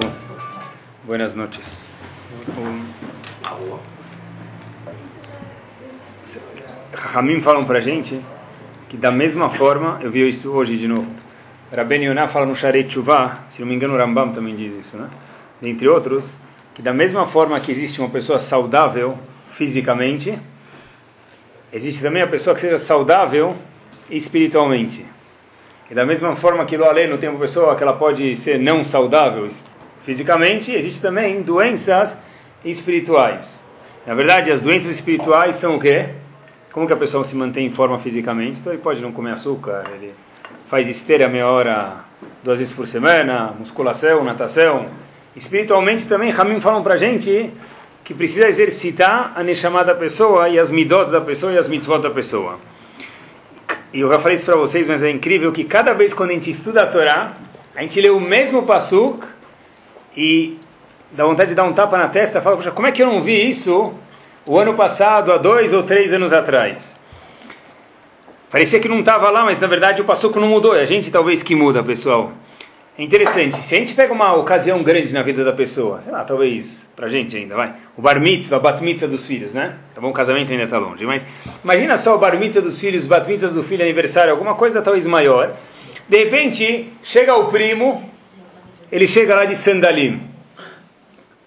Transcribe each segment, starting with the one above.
Bom, buenas noches. Ramim falam pra gente que da mesma forma, eu vi isso hoje de novo, Rabben Yonah fala no Sharei Tshuva, se não me engano o Rambam também diz isso, né? Entre outros, que da mesma forma que existe uma pessoa saudável fisicamente, existe também a pessoa que seja saudável espiritualmente. E da mesma forma que além tem uma pessoa que ela pode ser não saudável fisicamente, existe também doenças espirituais. Na verdade, as doenças espirituais são o quê? Como que a pessoa se mantém em forma fisicamente? Então ele pode não comer açúcar, ele faz esteira meia hora, duas vezes por semana, musculação, natação. Espiritualmente também, Ramim falam pra gente que precisa exercitar a Neshama da pessoa e as midot da pessoa e as mitzvot da pessoa. E eu já falei isso para vocês, mas é incrível que cada vez quando a gente estuda a Torá, a gente lê o mesmo pasuk e dá vontade de dar um tapa na testa, fala, poxa, como é que eu não vi isso o ano passado, há dois ou três anos atrás? Parecia que não estava lá, mas na verdade o passuco não mudou. É a gente talvez que muda, pessoal. É interessante. Se a gente pega uma ocasião grande na vida da pessoa, sei lá, talvez pra gente ainda, vai. O bar mitzvah, a bat mitzvah dos filhos, né? Tá bom, o casamento ainda está longe. Mas imagina só o bar mitzvah dos filhos, bat mitzvah do filho, aniversário, alguma coisa talvez maior. De repente, chega o primo, ele chega lá de sandalim.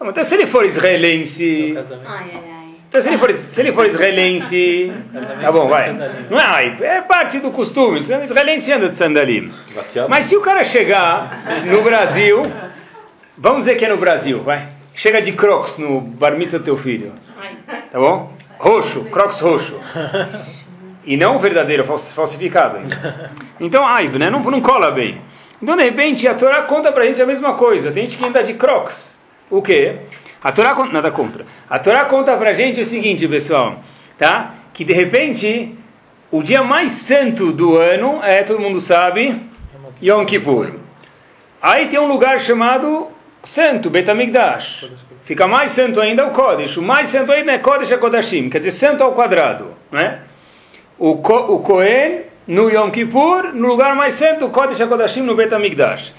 Então, se ele for israelense. Ai, ai, ai. Então, se ele for, se ele for israelense. Tá bom, vai. Não é, é parte do costume. O israelense anda de sandalim. Mas se o cara chegar no Brasil. Vamos dizer que é no Brasil, vai. Chega de crocs no bar do teu filho. Tá bom? Roxo, crocs roxo. E não verdadeiro, fals- falsificado. Então, ai, né? Não, não cola bem. Então, de repente, a Torá conta pra gente a mesma coisa. Tem gente que anda de crocs. O quê? A Torá conta, nada contra. A Torá conta pra gente o seguinte, pessoal, tá? Que de repente, o dia mais santo do ano é, todo mundo sabe, Yom Kippur. Aí tem um lugar chamado santo, Betamigdash. Fica mais santo ainda o Kodesh. O mais santo ainda é Kodesh HaKodashim, quer dizer, santo ao quadrado, né? O, Ko, o Kohen no Yom Kippur, no lugar mais santo, Kodesh HaKodashim no Betamigdash.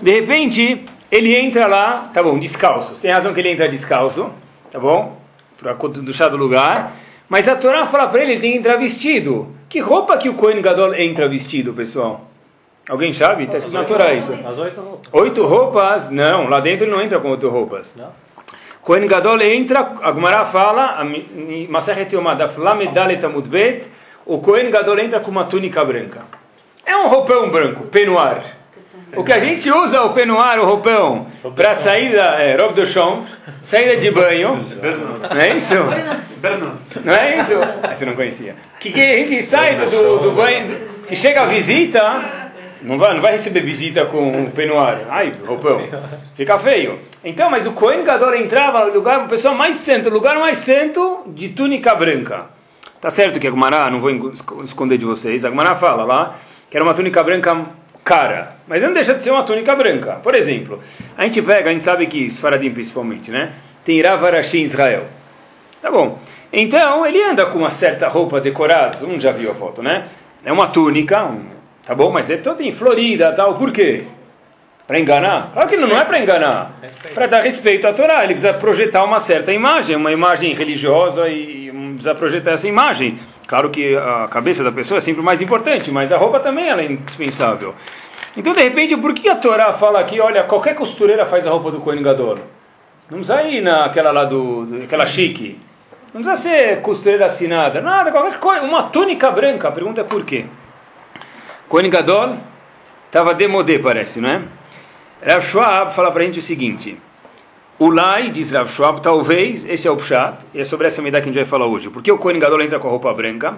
De repente, ele entra lá, tá bom, descalço. Tem razão que ele entra descalço, tá bom? Para deixar do lugar. Mas a Torá fala para ele, ele tem que entrar vestido. Que roupa que o Kohen Gadol entra vestido, pessoal? Alguém sabe? Está escrito na Torá isso. As oito roupas. Oito roupas? Não, lá dentro ele não entra com oito roupas. Não? Kohen Gadol entra, a Gemara fala, Flamedalet o Kohen Gadol entra com uma túnica branca. É um roupão branco, penuar. O que a gente usa o penuar, o roupão, para saída, é, robe de chambre, saída de banho, não é isso? Não é isso? Ah, você não conhecia. Que, que a gente sai do, do banho, se chega a visita, não vai, não vai receber visita com o penuar. Ai, roupão. Fica feio. Então, mas o Cohen Gadol entrava no lugar, a pessoa mais santo, o lugar mais santo de túnica branca. Tá certo que a Gumará, não vou esco- esconder de vocês, a Gumará fala lá que era uma túnica branca cara, mas não deixa de ser uma túnica branca. Por exemplo, a gente pega, a gente sabe que, Faradim principalmente, né? Tem Ravarashi em Israel. Tá bom. Então, ele anda com uma certa roupa decorada, todo mundo já viu a foto, né? É uma túnica, um- tá bom? Mas é toda em florida tal, por quê? Para enganar? Claro que não é para enganar. Para dar respeito à Torá. Ele precisa projetar uma certa imagem, uma imagem religiosa e hum, precisa projetar essa imagem. Claro que a cabeça da pessoa é sempre mais importante, mas a roupa também é indispensável. Então, de repente, por que a Torá fala aqui, olha, qualquer costureira faz a roupa do Kohen Gadol? Não precisa ir naquela lá do, do- aquela chique. Não precisa ser costureira assinada, nada, qualquer coisa. Uma túnica branca. A pergunta é por quê? Kohen Gadol estava demodé, parece, não é? Rav Schwab fala para a gente o seguinte. Ulai, diz Rav Schwab, talvez, esse é o Pshat, e é sobre essa medida que a gente vai falar hoje. Por que o Kohen Gadol entra com a roupa branca?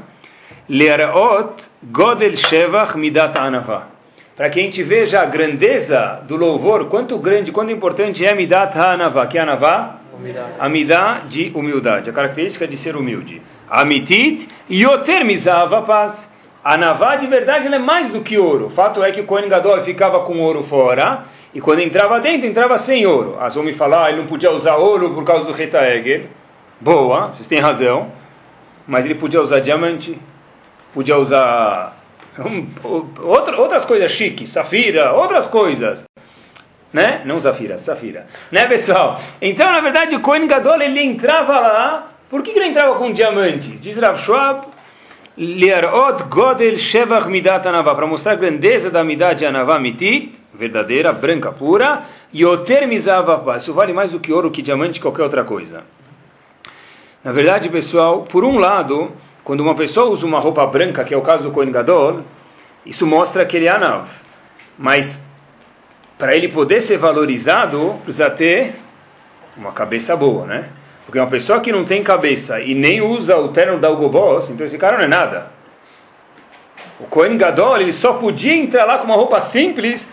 Learaot Godel Shevach Midat Anavah. Para que a gente veja a grandeza do louvor, quanto grande, quanto importante é Midat Anavah. Que é Anavah? A de humildade, a característica de ser humilde. Amitit Yoter Mizava Paz. A Navá de verdade é mais do que ouro. O fato é que o Kohen Gadol ficava com ouro fora e quando entrava dentro, entrava sem ouro. As vão me falar, ah, ele não podia usar ouro por causa do Retaeger. Boa, vocês têm razão. Mas ele podia usar diamante, podia usar hum, outra- outras coisas chiques, safira, outras coisas. né? Não Zafira, Safira. Né, pessoal? Então, na verdade, o Kohen Gadol, ele entrava lá, por que, que ele entrava com diamantes? Diz Rav Schwab, Liarot Godel Shevach Midat Anavá, para mostrar a grandeza da Midat de Anavá Mitit, verdadeira, branca, pura, Yoter Mizavavá, isso vale mais do que ouro, que diamante, qualquer outra coisa. Na verdade, pessoal, por um lado, quando uma pessoa usa uma roupa branca, que é o caso do Kohen Gadol, isso mostra que ele é Anav. Mas, para ele poder ser valorizado, precisa ter uma cabeça boa, né? Porque uma pessoa que não tem cabeça e nem usa o terno da Hugo Boss, então esse cara não é nada. O Kohen Gadol, ele só podia entrar lá com uma roupa simples,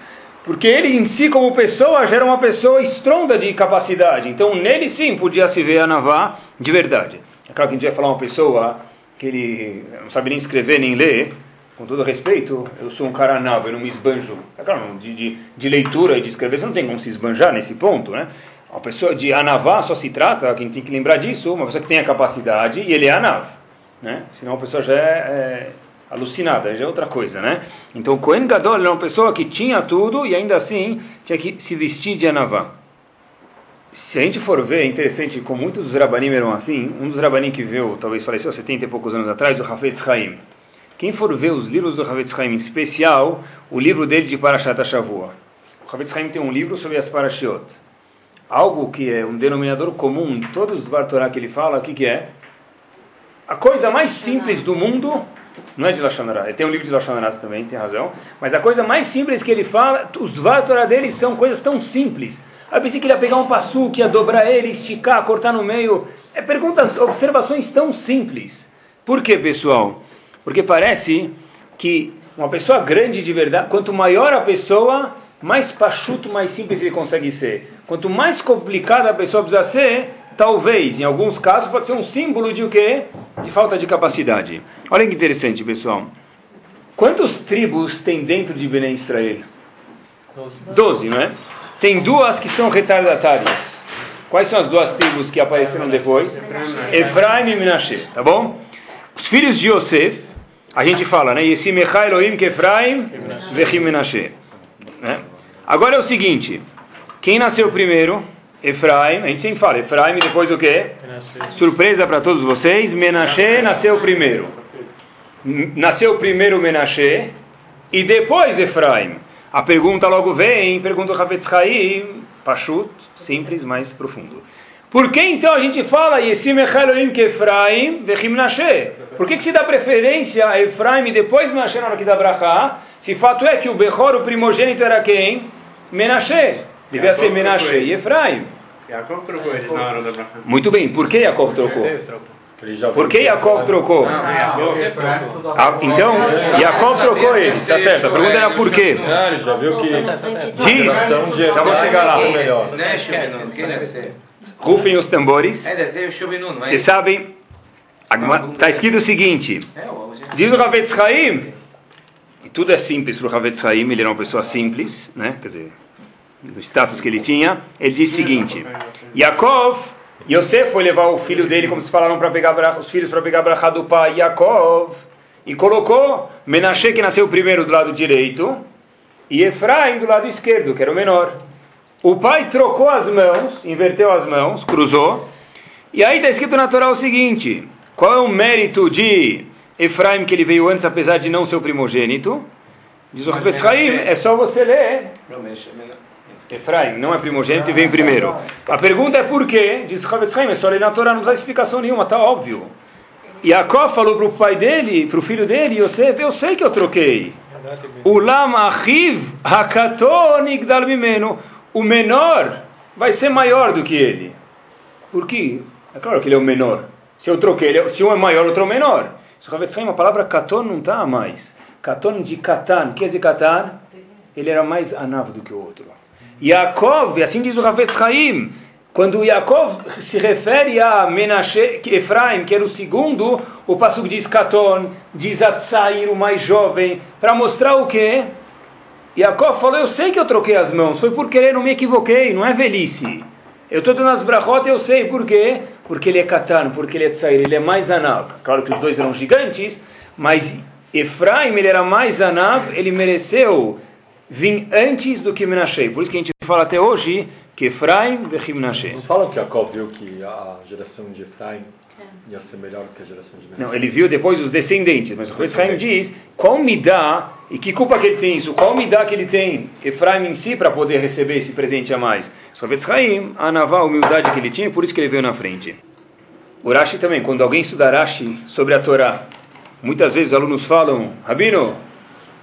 porque ele em si, como pessoa, já era uma pessoa estronda de capacidade. Então nele sim podia se ver a Navá de verdade. É claro que a gente vai falar uma pessoa que ele não sabe nem escrever nem ler, com todo respeito, eu sou um cara navo, eu não me esbanjo. É claro, de, de, de leitura e de escrever, você não tem como se esbanjar nesse ponto, né? Uma pessoa de anavá só se trata, quem tem que lembrar disso, uma pessoa que tem a capacidade e ele é anav. Né? Senão a pessoa já é, é alucinada, já é outra coisa, né? Então Cohen Gadol era uma pessoa que tinha tudo e ainda assim tinha que se vestir de anavá. Se a gente for ver, é interessante, como muitos dos rabanim eram assim, um dos rabanim que veio, talvez faleceu 70 e poucos anos atrás, o Hafetz Haim. Quem for ver os livros do Hafetz Haim, em especial o livro dele de Parashat HaShavua. O Hafetz Haim tem um livro sobre as Parashiot algo que é um denominador comum em todos os Dvar Torah que ele fala, o que, que é? A coisa mais simples do mundo, não é de Lashonará, ele tem um livro de Lashonará também, tem razão, mas a coisa mais simples que ele fala, os Dvar dele são coisas tão simples. Eu pensei que ele ia pegar um passu, que ia dobrar ele, esticar, cortar no meio. É perguntas, observações tão simples. Por quê, pessoal? Porque parece que uma pessoa grande de verdade, quanto maior a pessoa, mais pachuto, mais simples ele consegue ser. Quanto mais complicada a pessoa precisa ser, talvez, em alguns casos, pode ser um símbolo de o quê? De falta de capacidade. Olha que interessante, pessoal. Quantas tribos tem dentro de Bené Israel? Doze, não é? Tem duas que são retardatárias. Quais são as duas tribos que apareceram depois? Efraim e Menashe, tá bom? Os filhos de Yosef, a gente fala, né? Yesimechai Elohim que Efraim, Vechim Menashe. Né? Agora é o seguinte: quem nasceu primeiro? Efraim, a gente sempre fala, Efraim depois o quê? Surpresa para todos vocês, Menashe nasceu primeiro. Nasceu primeiro Menashe e depois Efraim. A pergunta logo vem, pergunta o Havetz Haim, Pashut, simples, mais profundo. Por que então a gente fala Yesim Elohim que Efraim vechim Menashe? Por que, que se dá preferência a Efraim e depois Menashe na hora que dá Brachá? Se fato é que o Bechor, o primogênito, era quem? Menashe. Devia ser Menashe e Efraim. Jacob trocou ele na hora da Brachá. Muito bem, por que Jacob trocou? Por que Jacob trocou? Ah, então, Jacob trocou ele, tá certo. A pergunta era por quê? Já viu que Diz, já vou chegar lá. melhor. Rufem os tambores. Vocês sabem, está escrito o seguinte: diz o Ravetz Haim, e tudo é simples para o Havetz Haim, ele era uma pessoa simples, né? quer dizer, do status que ele tinha. Ele diz o seguinte: Yaakov, Yosef foi levar o filho dele, como se falaram, para pegar os filhos para pegar a do pai, Yaakov, e colocou Menashe, que nasceu primeiro do lado direito, e Efraim do lado esquerdo, que era o menor. O pai trocou as mãos, inverteu as mãos, cruzou, e aí está escrito na Torá o seguinte: qual é o mérito de Efraim que ele veio antes, apesar de não ser o primogênito? Diz o Haim, é só você ler. Efraim não é primogênito e vem primeiro. A pergunta é por quê? Diz o Haim, é só ler na Torá, não precisa explicação nenhuma, está óbvio. Yaakov falou para o pai dele, para o filho dele, Yosef, eu sei que eu troquei. Ulam achiv hakaton igdal mimeno. O menor vai ser maior do que ele. Por quê? É claro que ele é o menor. Se eu troquei, ele é- se um é maior, outro é menor. Havetz Haim, a palavra katon não está mais. Katon de katan. Quer dizer katan? Ele era mais anav do que o outro. Yaakov, assim diz o Havetz Haim, quando Yaakov se refere a Menashe, Efraim, que era o segundo, o Pasuk diz Katon, diz Atzair, o mais jovem, para mostrar o quê? Yaakov falou, eu sei que eu troquei as mãos, foi por querer, não me equivoquei, não é velhice. Eu estou dando as brachot, eu sei por quê? Porque ele é Katan, porque ele é Tzair, ele é mais Anav. Claro que os dois eram gigantes, mas Efraim, ele era mais Anav, ele mereceu vir antes do que Menashe. Por isso que a gente fala até hoje que Efraim e Menashe. Não falam que Jacob viu que a geração de Efraim ia ser melhor que a geração de Menashe? Não, ele viu depois os descendentes, mas o Chaim diz qual me dá e que culpa que ele tem isso, qual me dá que ele tem Efraim em si para poder receber esse presente a mais. Só Chaim, a naval humildade que ele tinha, por isso que ele veio na frente. O Rashi também, quando alguém estuda Rashi sobre a Torá, muitas vezes os alunos falam, Rabino,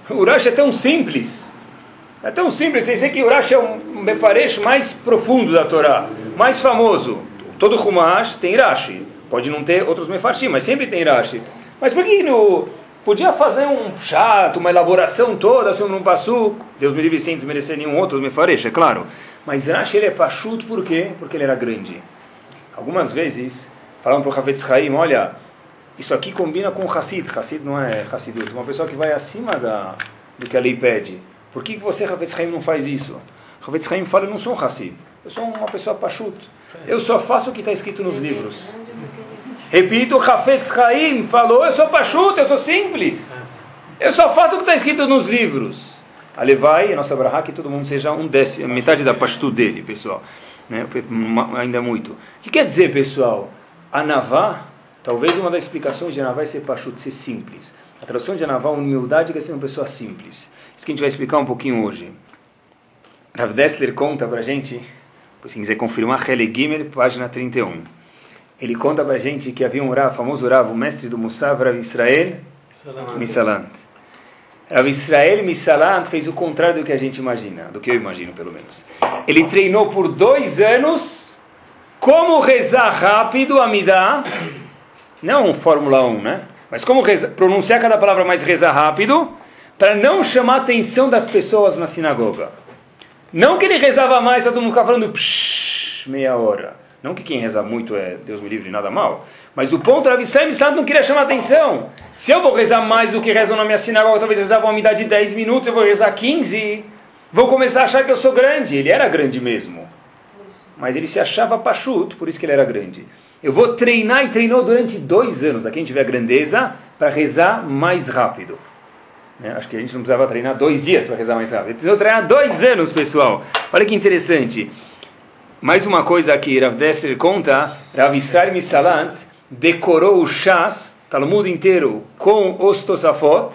o Rashi é tão simples, é tão simples, tem que o Rashi é um mefaresh mais profundo da Torá, mais famoso. Todo Humash tem Rashi, pode não ter outros mefarshim, mas sempre tem Rashi. Mas por que no, podia fazer um chato, uma elaboração toda sobre um passo? Deus me livre sem desmerecer nenhum outro mefaresh, é claro. Mas Rashi ele é pachuto por quê? Porque ele era grande. Algumas vezes falaram para o Havetz Haim, olha, isso aqui combina com Hassid. Hassid não é Hassidut, uma pessoa que vai acima da, do que a lei pede. Por que você, Havetz Haim, não faz isso? Havetz Haim fala, eu não sou um Hassid, eu sou uma pessoa pachuto. Eu só faço o que está escrito nos livros. Repito, Havetz Haim falou, eu sou pachuto, eu sou simples. Eu só faço o que está escrito nos livros. Alevai, a nossa brahá, que todo mundo seja um décimo, metade da pastu dele, pessoal. Né? Ainda muito. O que quer dizer, pessoal? Anavá, talvez uma das explicações de Anavá é ser Pachut, ser simples. A tradução de Anavá, humildade, é ser uma pessoa simples. Isso que a gente vai explicar um pouquinho hoje. Rav Dessler conta pra gente, se quiser confirmar, Hele Gimel, página 31. Ele conta pra gente que havia um Rav, famoso Rav, o mestre do Musaf, Rav Israel Misalant. Rav Israel Misalant fez o contrário do que a gente imagina, do que eu imagino pelo menos. Ele treinou por dois anos como rezar rápido a Midah, não Fórmula 1, né? Mas como rezar, pronunciar cada palavra mais rezar rápido, para não chamar a atenção das pessoas na sinagoga. Não que ele rezava mais para todo mundo ficar falando meia hora. Não que quem reza muito é Deus me livre nada mal. Mas o ponto era Israel Santo não queria chamar atenção. Se eu vou rezar mais do que rezam na minha sinagoga, talvez rezava uma umidade de 10 minutos, eu vou rezar 15, vou começar a achar que eu sou grande. Ele era grande mesmo mas ele se achava pachuto, por isso que ele era grande. Eu vou treinar e treinou durante dois anos, a quem tiver grandeza, para rezar mais rápido. Né? Acho que a gente não precisava treinar dois dias para rezar mais rápido. Precisou treinar dois anos, pessoal. Olha que interessante. Mais uma coisa aqui, Rav Desser conta, Rav Israel Misalant decorou o Shas, Talmud inteiro, com os Tosafot.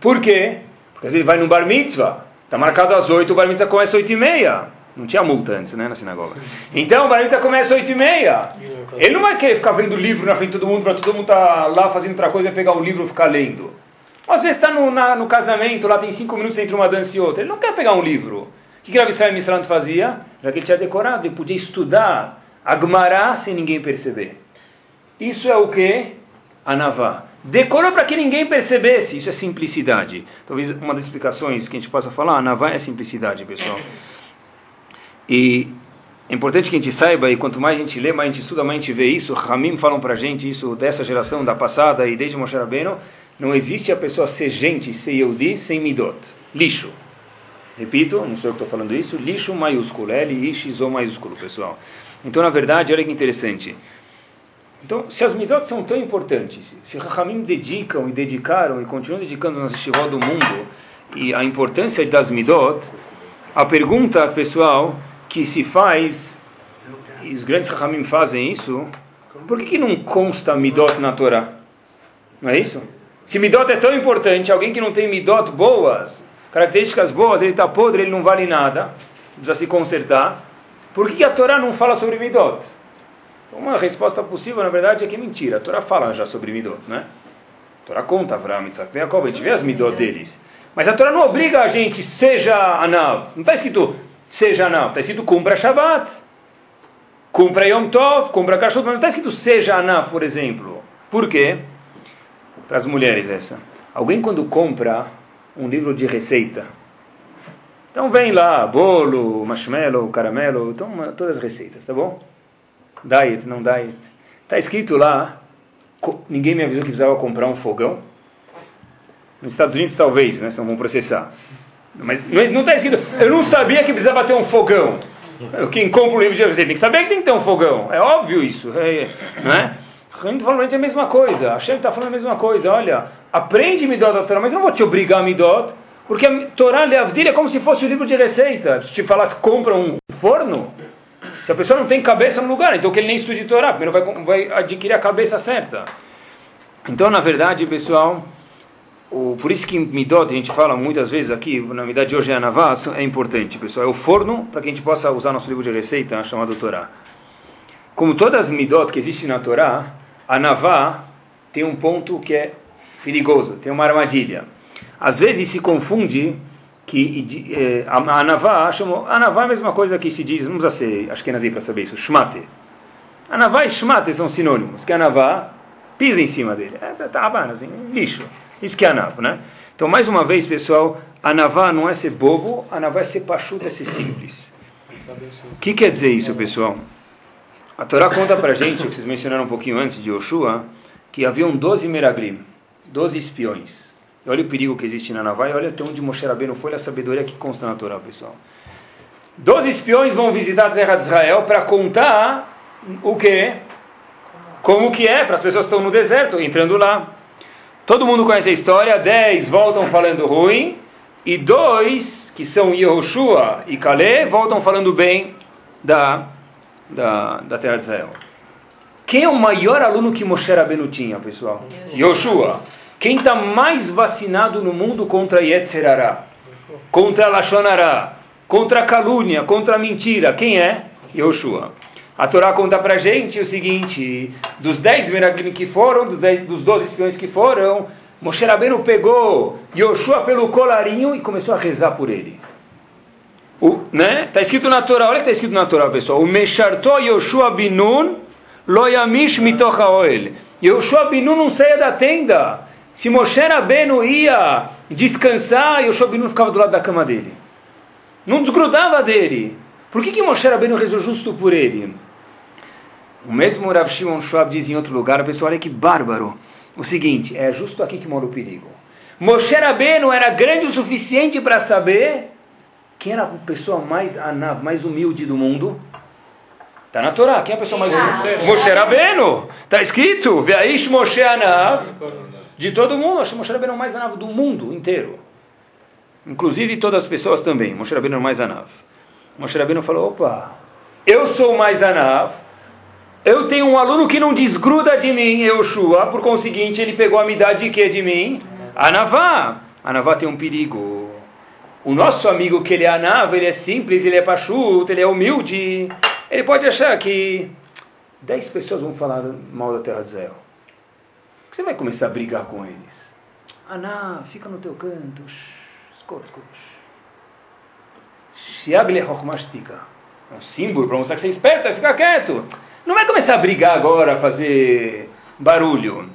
Por quê? Porque ele vai no Bar Mitzvah. Está marcado às oito, o Bar Mitzvah começa às oito e meia. Não tinha multa antes, né, na sinagoga. Então, o Barista começa às 8 e meia. Ele não vai querer ficar vendo livro na frente de todo mundo, para todo mundo estar tá lá fazendo outra coisa pegar um livro e ficar lendo. Às vezes está no, no, casamento, lá tem 5 minutos entre uma dança e outra. Ele não quer pegar um livro. O que, que Rav Israel Misrant fazia? Já que ele tinha decorado, ele podia estudar Agmará sem ninguém perceber. Isso é o que? Anavá. Decorou para que ninguém percebesse. Isso é simplicidade. Talvez uma das explicações que a gente possa falar, Anavá é simplicidade, pessoal. E é importante que a gente saiba, e quanto mais a gente lê, mais a gente estuda, mais a gente vê isso. Ramim falam para a gente isso dessa geração, da passada e desde Moshe Rabbeinu. Não existe a pessoa ser gente, ser Yehudi, sem midot. Lixo. Repito, não sou eu que estou falando isso, lixo maiúsculo, L-I-X-O maiúsculo, pessoal. Então, na verdade, olha que interessante. Então, se as midot são tão importantes, se Rahamim dedicam e dedicaram e continuam dedicando nas estivó do mundo, e a importância das midot, a pergunta, pessoal, que se faz, e os grandes Rahamim fazem isso, por que, que não consta Midot na Torá? Não é isso? Se Midot é tão importante, alguém que não tem Midot boas, características boas, ele está podre, ele não vale nada, precisa se consertar. Por que, a Torá não fala sobre Midot? Então, uma resposta possível, na verdade, é que é mentira. A Torá fala já sobre Midot, né? A Torá conta Avraham, Isaac, Jacob, a gente vê as Midot deles. Mas a Torá não obriga a gente, seja Anav. Não está escrito seja Anav, está escrito cumpra Shabbat, cumpra Yom Tov, cumpra Kashrut, mas não está escrito seja Anav, por exemplo. Por quê? Para as mulheres essa. Alguém quando compra um livro de receita, então vem lá, bolo, marshmallow, caramelo, então todas as receitas, tá bom? Diet, não diet. Está escrito lá, ninguém me avisou que precisava comprar um fogão. Nos Estados Unidos talvez, né? Senão vão processar. Mas não está escrito, eu não sabia que precisava ter um fogão. Quem compra o livro de receita tem que saber que tem que ter um fogão. É óbvio isso. É, né? A gente falando a mesma coisa. A Shem está falando a mesma coisa. Olha, aprende Midot da Torá, mas não vou te obrigar a Midot, Porque a Torá Leavdil é como se fosse o um livro de receita. Se te falar que compra um forno, se a pessoa não tem cabeça no lugar, então que ele nem estude Torá, primeiro vai, vai adquirir a cabeça certa. Então, na verdade, pessoal, o, por isso que Midot, a gente fala muitas vezes aqui, na verdade de hoje é a Navá, é importante, pessoal. É o forno para que a gente possa usar nosso livro de receita chamado Torá. Como todas as Midot que existem na Torá, a Navá tem um ponto que é perigoso, tem uma armadilha. Às vezes se confunde que eh, a, a Navá, a Navá é a mesma coisa que se diz, não precisa ser acho que é para saber isso, Shmate. A Navá e Shmate são sinônimos, que a Navá pisa em cima dele, é, tá, tá assim, lixo. Isso que é a Navá, né? Então, mais uma vez, pessoal, a Navá não é ser bobo, a Navá é ser pachuta, é ser simples. O que quer dizer isso, pessoal? A Torá conta pra gente, vocês mencionaram um pouquinho antes de Yoshua, que haviam 12 Meraglim, 12 espiões. E olha o perigo que existe na Navá e olha até onde Moshe Rabbeinu foi a sabedoria que consta na Torá, pessoal. Doze espiões vão visitar a terra de Israel para contar o que? Como que é para as pessoas que estão no deserto, entrando lá. Todo mundo conhece a história, dez voltam falando ruim, e dois, que são Yehoshua e Caleb, voltam falando bem da, da, da terra de Israel. Quem é o maior aluno que Moshe Rabbeinu tinha, pessoal? Yoshua. Quem está mais vacinado no mundo contra Yetzerará? Contra Lashonará? Contra a calúnia? Contra a mentira? Quem é? Yoshua. A Torá conta pra gente o seguinte: dos dez Meraglim que foram, dos, dez, dos doze espiões que foram, Moshe Rabbeinu pegou Yoshua pelo colarinho e começou a rezar por ele. O, né? Tá escrito na Torá, olha que está escrito na Torá, pessoal. O Mesharto Yoshua Binun Loyamish Mitocha Oel. Yoshua Binun não saia da tenda. Se Moshe Rabbeinu ia descansar, Yoshua Binun ficava do lado da cama dele. Não desgrudava dele. Por que, que Moshe Rabbeinu rezou justo por ele? O mesmo Rav Shimon Schwab diz em outro lugar, pessoal, olha que bárbaro. O seguinte, é justo aqui que mora o perigo. Moshe Rabbeinu era grande o suficiente para saber quem era a pessoa mais anav, mais humilde do mundo. Está na Torá. Quem é a pessoa mais humilde? Moshe Rabbeinu. Está escrito, Veaish Moshe Anav. De todo mundo. Acho que Moshe Rabbeinu é o mais anav do mundo inteiro. Inclusive todas as pessoas também. Moshe Rabbeinu é o mais anav. Moshe Rabbeinu falou, opa, eu sou o mais anav eu tenho um aluno que não desgruda de mim, Yoshua, por conseguinte, ele pegou a amidade de quê de mim? Anavá. Anavá tem um perigo. O nosso amigo que ele é Anav, ele é simples, ele é pachuto, ele é humilde. Ele pode achar que dez pessoas vão falar mal da terra de Israel. Você vai começar a brigar com eles. Anav, fica no teu canto. Shiagle Hochmashtika. É um símbolo para mostrar que você é esperto, vai ficar quieto. Não vai começar a brigar agora, a fazer barulho.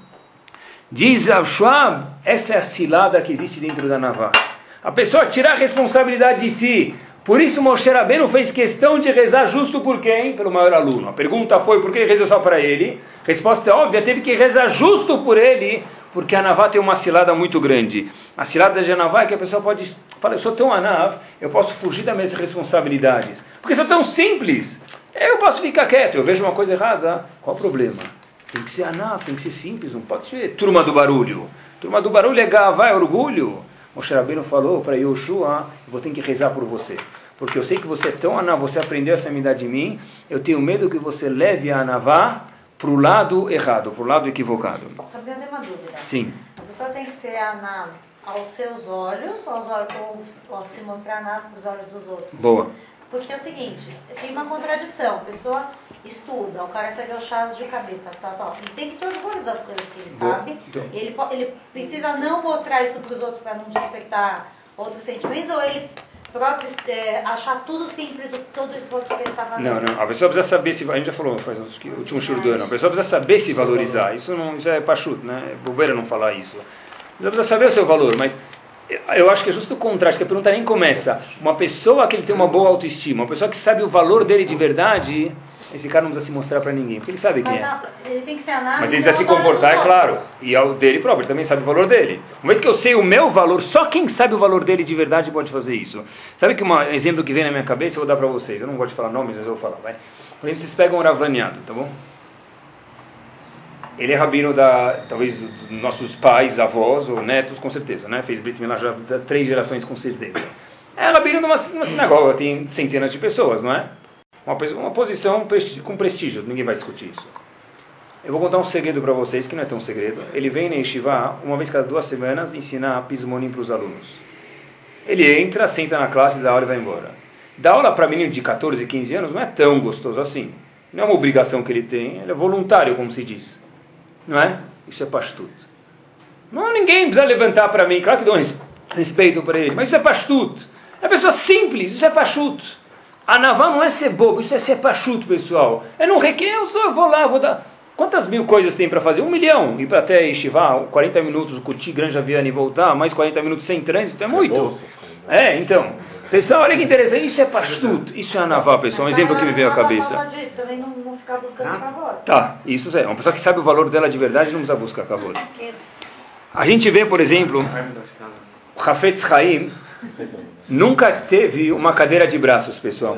Diz a Schwab, essa é a cilada que existe dentro da navalha. A pessoa tirar a responsabilidade de si. Por isso Moshe Rabbeinu fez questão de rezar justo por quem? Pelo maior aluno. A pergunta foi por que ele rezou só para ele? Resposta é óbvia, teve que rezar justo por ele, porque a Navá tem uma cilada muito grande. A cilada de Navá é que a pessoa pode falar, eu sou tão Anav, eu posso fugir das minhas responsabilidades. Porque sou tão simples. Eu posso ficar quieto, eu vejo uma coisa errada, qual o problema? Tem que ser anaf, tem que ser simples, não pode ser turma do barulho. Turma do barulho é gavá, é orgulho. Moshe Rabbeinu falou para Yoshua, vou ter que rezar por você. Porque eu sei que você é tão anaf, você aprendeu essa amizade de mim, eu tenho medo que você leve a anavá para o lado errado, para o lado equivocado. Sabia de uma dúvida? Sim. A pessoa tem que ser anav aos seus olhos ou aos olhos, ou se mostrar anav para os olhos dos outros? Boa. Porque é o seguinte, tem uma contradição. A pessoa estuda, o cara recebe o chás de cabeça, tá, tá. Ele tem que ter orgulho das coisas que ele sabe. Então. Ele, ele precisa não mostrar isso para os outros para não despertar outros sentimentos, ou ele próprio é, achar tudo simples, todo o esforço que ele está fazendo. Não, não. A pessoa precisa saber se. A gente já falou faz uns último show do ano. A pessoa precisa saber se valorizar. Isso, não, isso é pachuto, né? É bobeira não falar isso. A pessoa precisa saber o seu valor, mas eu acho que é justo o contrário, que a pergunta nem começa. Uma pessoa que ele tem uma boa autoestima, uma pessoa que sabe o valor dele de verdade, esse cara não precisa se mostrar para ninguém, porque ele sabe quem é. Ele tem que ser análise, Mas ele precisa se comportar, é claro. E ao dele próprio, ele também sabe o valor dele. Uma vez que eu sei o meu valor, só quem sabe o valor dele de verdade pode fazer isso. Sabe que um exemplo que vem na minha cabeça, eu vou dar para vocês. Eu não gosto de falar nomes, mas eu vou falar, vai. Por exemplo, vocês pegam um ravaniado, tá bom? Ele é rabino da, talvez, dos nossos pais, avós ou netos, com certeza, né? Fez Brit Milá já três gerações, com certeza. É rabino de uma, uma sinagoga, tem centenas de pessoas, não é? Uma, uma posição com prestígio, ninguém vai discutir isso. Eu vou contar um segredo para vocês, que não é tão segredo. Ele vem na Yeshiva, uma vez cada duas semanas, ensinar pismonim para os alunos. Ele entra, senta na classe, dá aula e vai embora. Dar aula para menino de 14, 15 anos não é tão gostoso assim. Não é uma obrigação que ele tem, ele é voluntário, como se diz. Não é? Isso é pastut. Não ninguém precisa levantar para mim, claro que dou respeito para ele, mas isso é pastut. É pessoa simples, isso é pastut. A naval não é ser bobo, isso é ser pachut, pessoal. É não requer, eu, só, vou lá, vou dar. Quantas mil coisas tem para fazer? Um milhão. Ir para até estivar, 40 minutos, o Cuti Granja Viana e voltar, mais 40 minutos sem trânsito, é muito. É, então. Pessoal, olha que interessante, isso é pastuto, isso é anaval, pessoal, um exemplo que me veio à cabeça. Também não, não ficar buscando cavalo. Tá, isso é. Uma pessoa que sabe o valor dela de verdade não precisa buscar cavalo. A gente vê, por exemplo, o Hafetz Haim nunca teve uma cadeira de braços, pessoal.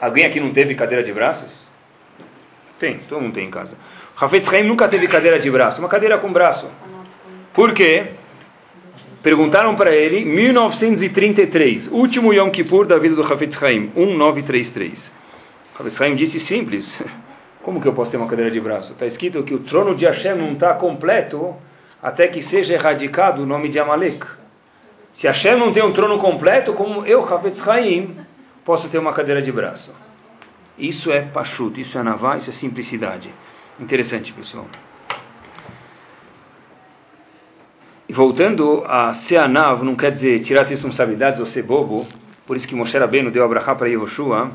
Alguém aqui não teve cadeira de braços? Tem, todo mundo tem em casa. Hafetz Haim nunca teve cadeira de braço, uma cadeira com braço. Por quê? Perguntaram para ele, 1933, último Yom Kippur da vida do Hafetz Haim, 1933. Hafetz Haim disse simples, como que eu posso ter uma cadeira de braço? Está escrito que o trono de Hashem não está completo até que seja erradicado o nome de Amalek. Se Hashem não tem um trono completo, como eu, Hafetz Haim, posso ter uma cadeira de braço. Isso é pachuto, isso é navá, isso é simplicidade. Interessante, pessoal. E voltando a ser anav, não quer dizer tirar as responsabilidades ou ser bobo. Por isso que Moshe Rabbeinu deu abrahá para Yehoshua.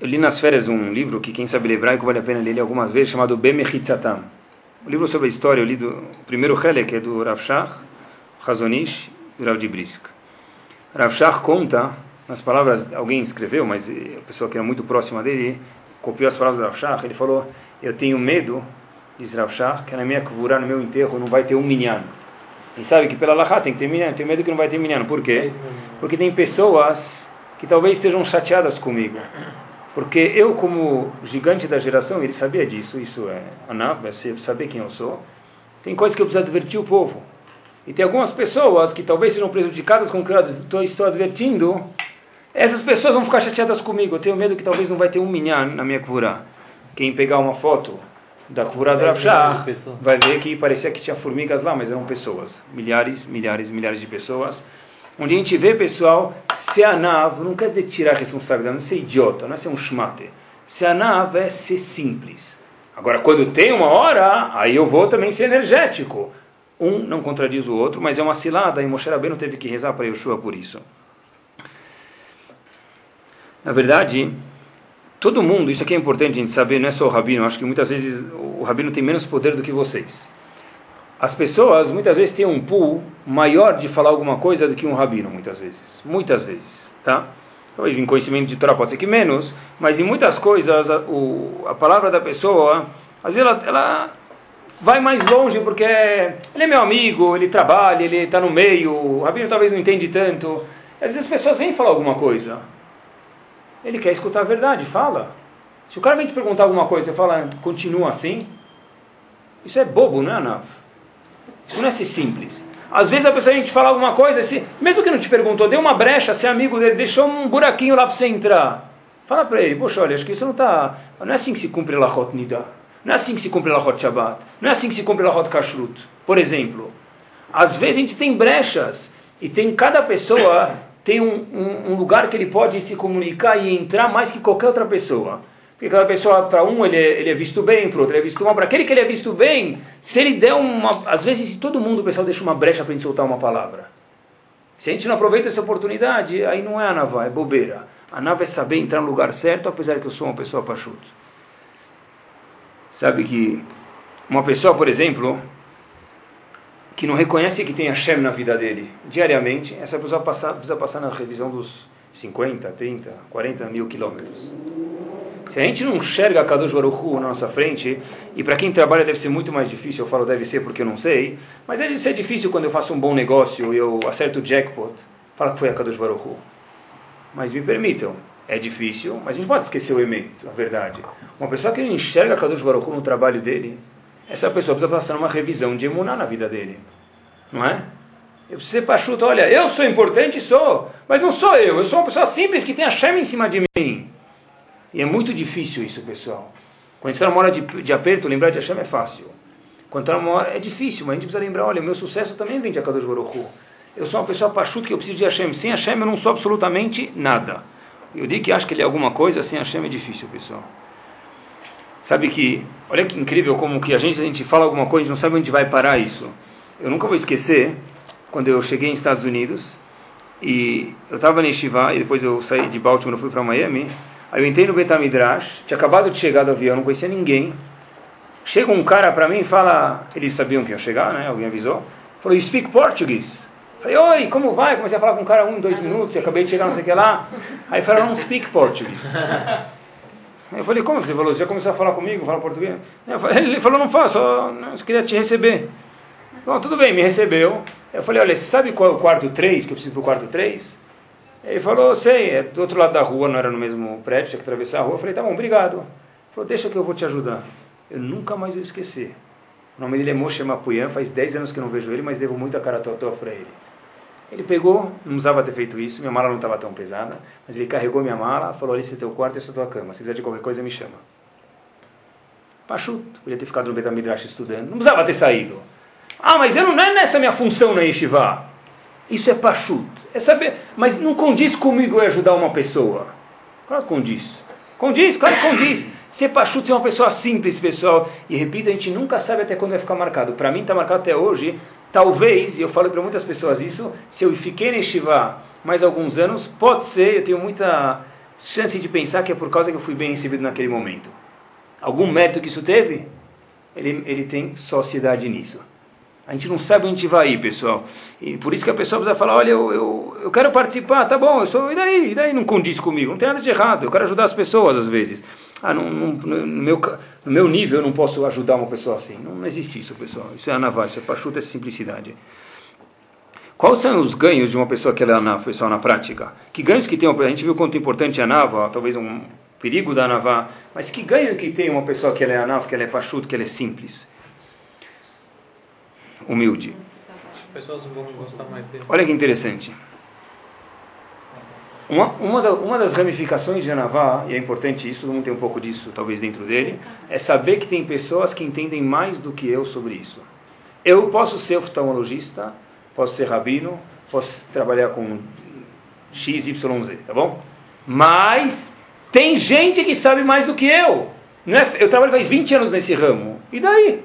Eu li nas férias um livro que quem sabe hebraico vale a pena ler algumas vezes, chamado Bemechitzatam. Um livro sobre a história, eu li do primeiro Helek, é do Rav Shach, Hazonish e Rav Dibrisk. Rav Shach conta, nas palavras, alguém escreveu, mas a pessoa que era muito próxima dele, copiou as palavras do Rav Shach, ele falou, eu tenho medo diz Rav Shach, que na minha kavura, no meu enterro, não vai ter um minyan. E sabe que pela Lahá tem que ter minyan, tenho medo que não vai ter minyan. Por quê? Porque tem pessoas que talvez estejam chateadas comigo. Porque eu, como gigante da geração, ele sabia disso, isso é Anav, é saber quem eu sou. Tem coisas que eu preciso advertir o povo. E tem algumas pessoas que talvez sejam prejudicadas com o que eu estou advertindo. Essas pessoas vão ficar chateadas comigo. Eu tenho medo que talvez não vai ter um minyan na minha kavura. Quem pegar uma foto da Kvura do Rav vai ver que parecia que tinha formigas lá, mas eram pessoas. Milhares, milhares, milhares de pessoas. Onde a gente vê, pessoal, ser anav não quer dizer tirar a responsabilidade, não ser idiota, não é ser um schmate. Ser anav é ser simples. Agora, quando tem uma hora, aí eu vou também ser energético. Um não contradiz o outro, mas é uma cilada, e Moshe Rabbeinu teve que rezar para Yeshua por isso. Na verdade, Todo mundo, isso aqui é importante a gente saber, não é só o rabino, acho que muitas vezes o rabino tem menos poder do que vocês. As pessoas muitas vezes têm um pool maior de falar alguma coisa do que um rabino, muitas vezes. Muitas vezes, tá? Talvez em conhecimento de Torá pode ser que menos, mas em muitas coisas a, o, a palavra da pessoa, às vezes ela, ela vai mais longe porque ele é meu amigo, ele trabalha, ele está no meio, o rabino talvez não entende tanto. Às vezes as pessoas vêm falar alguma coisa. Ele quer escutar a verdade, fala. Se o cara vem te perguntar alguma coisa e fala, continua assim, isso é bobo, não é, Anav? Isso não é ser simples. Às vezes a pessoa a gente fala alguma coisa, se, mesmo que não te perguntou, deu uma brecha, se é amigo dele, deixou um buraquinho lá para você entrar. Fala para ele, poxa, olha, acho que isso não está. Não é assim que se cumpre Lachot Nida. Não é assim que se cumpre Lachot Shabbat. Não é assim que se cumpre Lachot Kashrut. Por exemplo, às vezes a gente tem brechas e tem cada pessoa tem um, um, um, lugar que ele pode se comunicar e entrar mais que qualquer outra pessoa. Porque aquela pessoa, para um, ele é, ele é visto bem, para outro, ele é visto mal. Para aquele que ele é visto bem, se ele der uma. Às vezes, se todo mundo, o pessoal deixa uma brecha para a gente soltar uma palavra. Se a gente não aproveita essa oportunidade, aí não é a nava, é bobeira. A nava é saber entrar no lugar certo, apesar que eu sou uma pessoa pachuta. Sabe que uma pessoa, por exemplo, que não reconhece que tem Hashem na vida dele diariamente, essa pessoa passa, precisa passar na revisão dos 50, 30, 40 mil quilômetros. Se a gente não enxerga a Kadosh Baruch Hu na nossa frente, e para quem trabalha deve ser muito mais difícil, eu falo deve ser porque eu não sei, mas deve ser difícil quando eu faço um bom negócio e eu acerto o jackpot, fala que foi a Kadosh Baruch Hu. Mas me permitam, é difícil, mas a gente pode esquecer o emento, a verdade. Uma pessoa que enxerga Kadosh Baruch no trabalho dele, essa pessoa precisa passar uma revisão de emunar na vida dele. Não é? Eu preciso ser pachuto, olha, eu sou importante, sou, mas não sou eu, eu sou uma pessoa simples que tem a chama em cima de mim. E é muito difícil isso, pessoal. Quando está numa hora de, de aperto, lembrar de Hashem é fácil. Quando está numa hora, é difícil, mas a gente precisa lembrar, olha, meu sucesso também vem de Akadosh Baruch Hu. Eu sou uma pessoa pachuto que eu preciso de Hashem. Sem Hashem eu não sou absolutamente nada. Eu digo que acho que ele é alguma coisa, sem Hashem é difícil, pessoal. Sabe que, olha que incrível como que a gente, a gente fala alguma coisa, a gente não sabe onde vai parar isso. Eu nunca vou esquecer, quando eu cheguei nos Estados Unidos, e eu estava em Shiva, e depois eu saí de Baltimore, fui para Miami, aí eu entrei no Betamidrash, tinha acabado de chegar do avião, não conhecia ninguém. Chega um cara para mim e fala, eles sabiam que ia chegar, né? Alguém avisou. Falou, you speak Portuguese? Falei, oi, como vai? Comecei a falar com o cara um, dois minutos, acabei de chegar, não sei o que lá. Aí falaram, não speak Portuguese. Eu falei, como você falou? Você já começou a falar comigo, falar português? Falei, ele falou, não faço, só queria te receber. Bom, tudo bem, me recebeu. Eu falei, olha, você sabe qual é o quarto 3, que eu preciso para o quarto 3? Ele falou, sei, é do outro lado da rua, não era no mesmo prédio, tinha que atravessar a rua. Eu falei, tá bom, obrigado. Ele falou, deixa que eu vou te ajudar. Eu nunca mais vou esquecer. O nome dele é Moshe Mapuyan, faz 10 anos que eu não vejo ele, mas devo muito a cara para ele. Ele pegou, não precisava ter feito isso, minha mala não estava tão pesada, mas ele carregou minha mala, falou: esse é teu quarto, essa é tua cama. Se quiser de qualquer coisa, me chama. Pachuto, podia ter ficado no Betamidrash estudando, não precisava ter saído. Ah, mas eu não, não é nessa minha função na Yeshiva. Isso é pachuto. É saber, mas não condiz comigo eu ajudar uma pessoa. Claro que condiz. Condiz, claro que condiz. Ser pachuto é uma pessoa simples, pessoal. E repito, a gente nunca sabe até quando vai ficar marcado. Para mim está marcado até hoje Talvez, e eu falo para muitas pessoas isso, se eu fiquei neste Shiva mais alguns anos, pode ser, eu tenho muita chance de pensar que é por causa que eu fui bem recebido naquele momento. Algum mérito que isso teve? Ele, ele tem sociedade nisso. A gente não sabe onde a gente vai ir, pessoal. E por isso que a pessoa precisa falar, olha, eu, eu, eu quero participar, tá bom, eu sou, e daí? E daí não condiz comigo? Não tem nada de errado, eu quero ajudar as pessoas às vezes. Ah, no, no, no, meu, no meu nível eu não posso ajudar uma pessoa assim. Não, não existe isso, pessoal. Isso é anavá, isso é pachuta, é simplicidade. Quais são os ganhos de uma pessoa que ela é anava, pessoal, na prática? Que ganhos que tem A gente viu quanto importante é a anava, talvez um perigo da anavá, mas que ganho que tem uma pessoa que ela é anava, que ela é pachuta, que ela é simples? Humilde. As pessoas vão gostar mais dele. Olha que interessante. Uma, uma, da, uma, das ramificações de Anavá, e é importante isso, todo mundo tem um pouco disso talvez dentro dele, é saber que tem pessoas que entendem mais do que eu sobre isso. Eu posso ser oftalmologista, posso ser rabino, posso trabalhar com X, Y, Z, tá bom? Mas tem gente que sabe mais do que eu. Não é, eu trabalho faz 20 anos nesse ramo. E daí?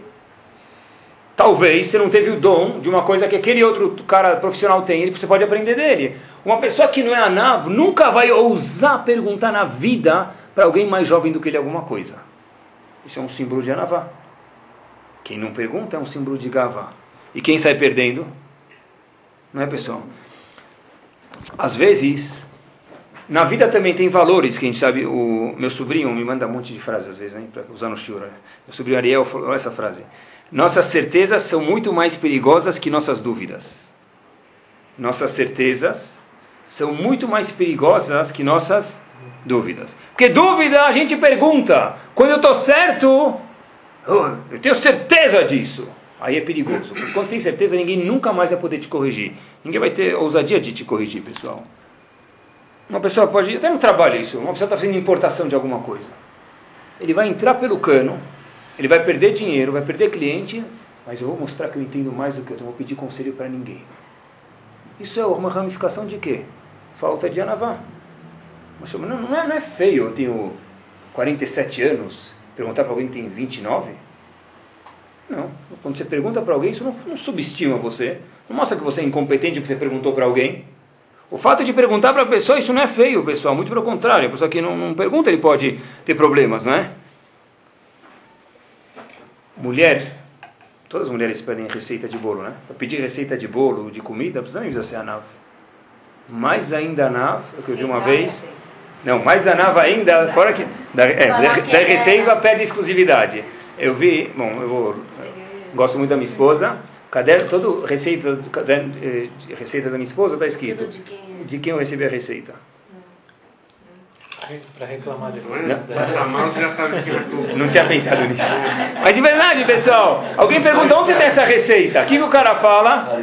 Talvez você não teve o dom de uma coisa que aquele outro cara profissional tem, você pode aprender dele. Uma pessoa que não é anavo nunca vai ousar perguntar na vida para alguém mais jovem do que ele alguma coisa. Isso é um símbolo de anavá. Quem não pergunta é um símbolo de gavá. E quem sai perdendo? Não é, pessoal? Às vezes, na vida também tem valores que a gente sabe. O meu sobrinho me manda um monte de frases às vezes, né, para usar no shiur. Meu sobrinho Ariel falou essa frase. Nossas certezas são muito mais perigosas que nossas dúvidas. Nossas certezas são muito mais perigosas que nossas dúvidas. Porque dúvida a gente pergunta. Quando eu estou certo, oh, eu tenho certeza disso. Aí é perigoso. Porque quando você tem certeza, ninguém nunca mais vai poder te corrigir. Ninguém vai ter ousadia de te corrigir, pessoal. Uma pessoa pode, até no trabalho isso, uma pessoa está fazendo importação de alguma coisa. Ele vai entrar pelo cano, ele vai perder dinheiro, vai perder cliente, mas eu vou mostrar que eu entendo mais do que eu, não vou pedir conselho para ninguém. Isso é uma ramificação de quê? Falta de anavá. Não, não, é, não é feio, eu tenho 47 anos, perguntar para alguém que tem 29? Não. Quando você pergunta para alguém, isso não, não subestima você. Não mostra que você é incompetente porque você perguntou para alguém. O fato de perguntar para a pessoa, isso não é feio, pessoal. Muito pelo contrário. A pessoa que não, não pergunta, ele pode ter problemas, não é? mulher, todas as mulheres pedem receita de bolo, né? Para pedir receita de bolo, de comida, precisa nem ser a NAV. Mais ainda a NAV, é o que eu vi uma vez. Não, mais a NAV ainda, fora que. Da, é, da, da receita pede exclusividade. Eu vi, bom, eu vou, gosto muito da minha esposa. Caderno, todo receita, caderno, eh, receita da minha esposa está escrito quem, de quem eu recebi a receita. Pra reclamar depois. Que é. Não tinha pensado nisso. Mas de verdade, pessoal, alguém pergunta onde tem essa receita? O que, que o cara fala?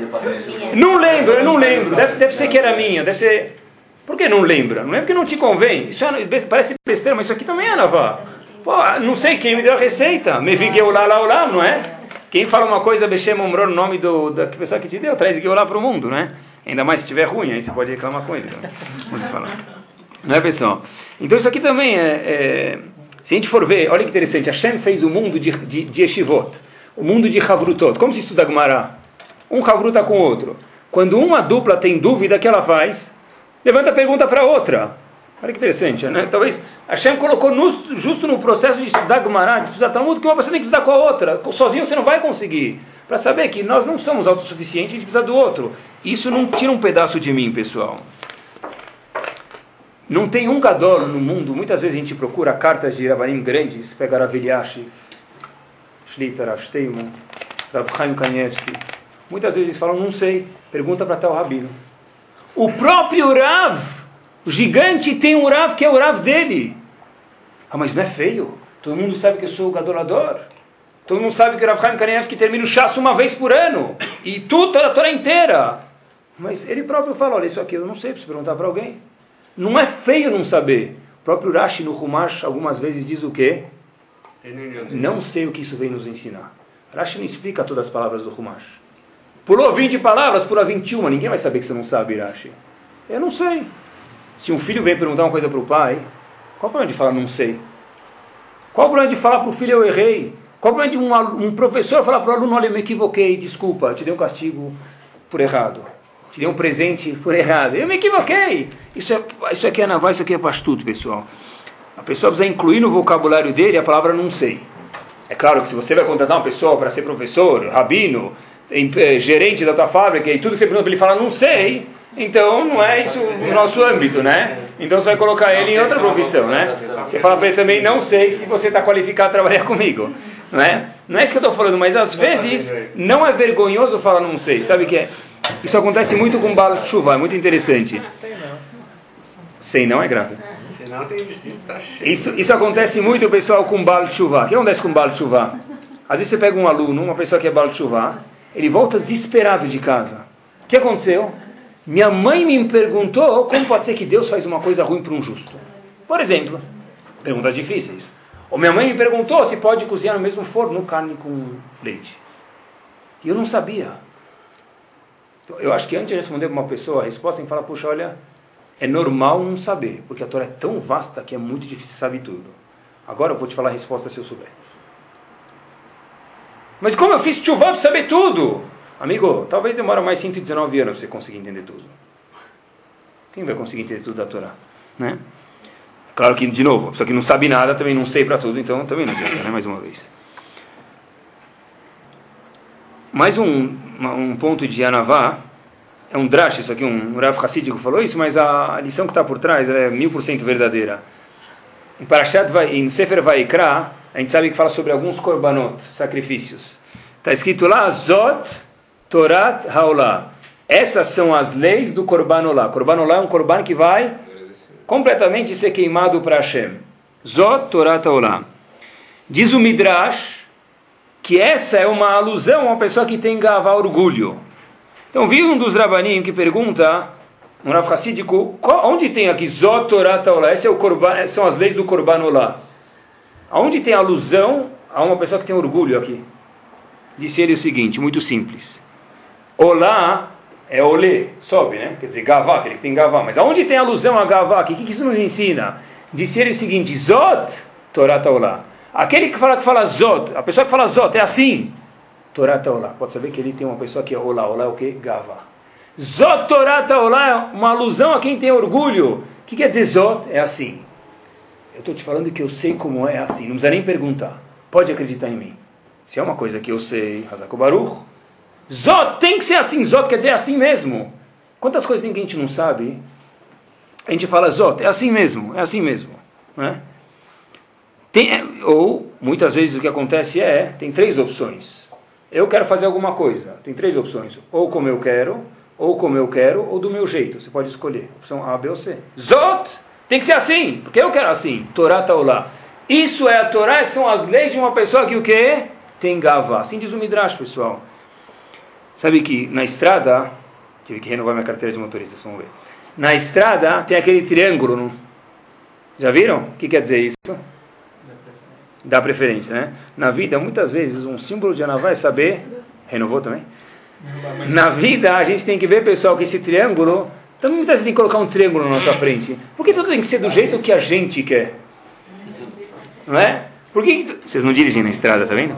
Não lembro, eu não lembro. Deve, deve ser que era minha, deve ser. Por que não lembra? Não é porque não te convém. Isso é, parece besteira, mas isso aqui também é navá. Pô, não sei quem me deu a receita. Me vi lá, lá, lá, não é? Quem fala uma coisa, Bechem Omror, o nome do, da pessoa que te deu, traz lá para o mundo, né? Ainda mais se estiver ruim, aí você pode reclamar com ele. Então, vamos falar. Não é, pessoal? Então isso aqui também é, é, Se a gente for ver, olha que interessante, Hashem fez o mundo de, de, de Yeshivot, o mundo de Havrutot. Como se estuda Gemara? Um Havruta com o outro. Quando uma dupla tem dúvida, o que ela faz? Levanta a pergunta para outra. Olha que interessante, né? Talvez Hashem colocou no, justo no processo de estudar Gemara, de estudar Talmud, que uma pessoa tem que estudar com a outra. Sozinho você não vai conseguir. Para saber que nós não somos autossuficientes, a gente precisa do outro. Isso não tira um pedaço de mim, pessoal. Não tem um gadol no mundo, muitas vezes a gente procura cartas de Ravanim grandes, pega Rav Eliashi, Shlita, Rav Steiman, Rav Chaim Kanievski. Muitas vezes eles falam, não sei, pergunta para tal rabino. O próprio Rav, o gigante, tem um Rav que é o Rav dele. Ah, mas não é feio? Todo mundo sabe que eu sou o gadolador. Todo mundo sabe que o Rav Chaim Kanievski termina o chasso uma vez por ano. E tudo, toda a Torá inteira. Mas ele próprio fala, olha, isso aqui eu não sei, preciso perguntar para alguém. Não é feio não saber. O próprio Rashi no Humash algumas vezes diz o quê? Não sei o que isso vem nos ensinar. Rashi não explica todas as palavras do Humash. Pulou 20 palavras, pula 21. Ninguém vai saber que você não sabe, Rashi. Eu não sei. Se um filho vem perguntar uma coisa para o pai, qual o problema de falar não sei? Qual o problema de falar para o filho eu errei? Qual o problema de um, um professor falar para o aluno, olha, eu me equivoquei, desculpa, te dei um castigo por errado te dei um presente por errado. Eu me equivoquei. Isso, é, isso aqui é naval, isso aqui é pastuto, pessoal. A pessoa precisa incluir no vocabulário dele a palavra não sei. É claro que se você vai contratar uma pessoa para ser professor, rabino, eh, gerente da tua fábrica e tudo que você pergunta para ele falar não sei, então não é isso o nosso âmbito, né? Então você vai colocar ele em outra profissão, né? Você fala para ele também não sei se você está qualificado a trabalhar comigo, não é? Não é isso que eu estou falando, mas às vezes não é vergonhoso falar não sei. Sabe o que é? Isso acontece muito com Baal Tshuva, é muito interessante. Sei não é grave. Isso, isso acontece muito, pessoal, com Baal Tshuva. O que acontece com Baal Tshuva? Às vezes você pega um aluno, uma pessoa que é Baal Tshuva, ele volta desesperado de casa. O que aconteceu? Minha mãe me perguntou como pode ser que Deus faz uma coisa ruim para um justo. Por exemplo, perguntas difíceis. Ou minha mãe me perguntou se pode cozinhar no mesmo forno carne com leite. E eu não sabia. Eu acho que antes de responder para uma pessoa, a resposta tem que falar, puxa, olha, é normal não saber, porque a Torá é tão vasta que é muito difícil saber tudo. Agora eu vou te falar a resposta se eu souber. Mas como eu fiz chuva para saber tudo? Amigo, talvez demore mais 119 anos para você conseguir entender tudo. Quem vai conseguir entender tudo da Torá? Né? Claro que, de novo, a pessoa que não sabe nada também não sei para tudo, então também não adianta, né? Mais uma vez. Mais um, um ponto de Anavá, é um drash, isso aqui, um Rav Hassidico falou isso, mas a lição que está por trás é mil por cento verdadeira. Em Parashat, em Sefer Vaikra, a gente sabe que fala sobre alguns korbanot, sacrifícios. Está escrito lá, Zot Torat Haolá. Essas são as leis do Korbanolá. Korbanolá é um korban que vai completamente ser queimado para Hashem. Zot Torat Haolá. Diz o Midrash, que essa é uma alusão a uma pessoa que tem gavá orgulho. Então, vi um dos rabanim que pergunta, um Rav Hassidico, onde tem aqui Zotorat Olá? Esse é são as leis do Korban Olá. Aonde tem alusão a uma pessoa que tem orgulho aqui? Disse ele o seguinte, muito simples. Olá é olê, sobe, né? Quer dizer, gavá, aquele que tem gavá. Mas aonde tem alusão a gavá? O que, que isso nos ensina? Disse ele o seguinte, Zot Torat Olá. Aquele que fala que fala Zot, a pessoa que fala Zot é assim. Torá Olá. Pode saber que ele tem uma pessoa que é Olá. Olá é o que? Gava. Zot Torá Olá é uma alusão a quem tem orgulho. O que quer dizer Zot? É assim. Eu estou te falando que eu sei como é assim. Não precisa nem perguntar. Pode acreditar em mim. Se é uma coisa que eu sei, Hazako Baruch. Zot tem que ser assim. Zot quer dizer assim mesmo. Quantas coisas tem que a gente não sabe? A gente fala Zot, é assim mesmo, é assim mesmo. Né? Tem, ou, muitas vezes o que acontece é, tem três opções. Eu quero fazer alguma coisa, tem três opções. Ou como eu quero, ou como eu quero, ou do meu jeito. Você pode escolher. Opção A, B ou C. Zot Tem que ser assim, porque eu quero assim. Torá Taolá. Isso é a Torá, são as leis de uma pessoa que o quê? Tem gava. Assim diz o Midrash, pessoal. Sabe que na estrada, tive que renovar minha carteira de motorista, vamos ver. Na estrada tem aquele triângulo, não? Já viram? O que quer dizer isso? Dá preferência, né? Na vida, muitas vezes, um símbolo de Anavá é saber. Renovou também? Na vida, a gente tem que ver, pessoal, que esse triângulo. Também muitas vezes tem que colocar um triângulo na nossa frente. Porque tudo tem que ser do jeito que a gente quer. Não é? Por que, que vocês não dirigem na estrada, tá vendo?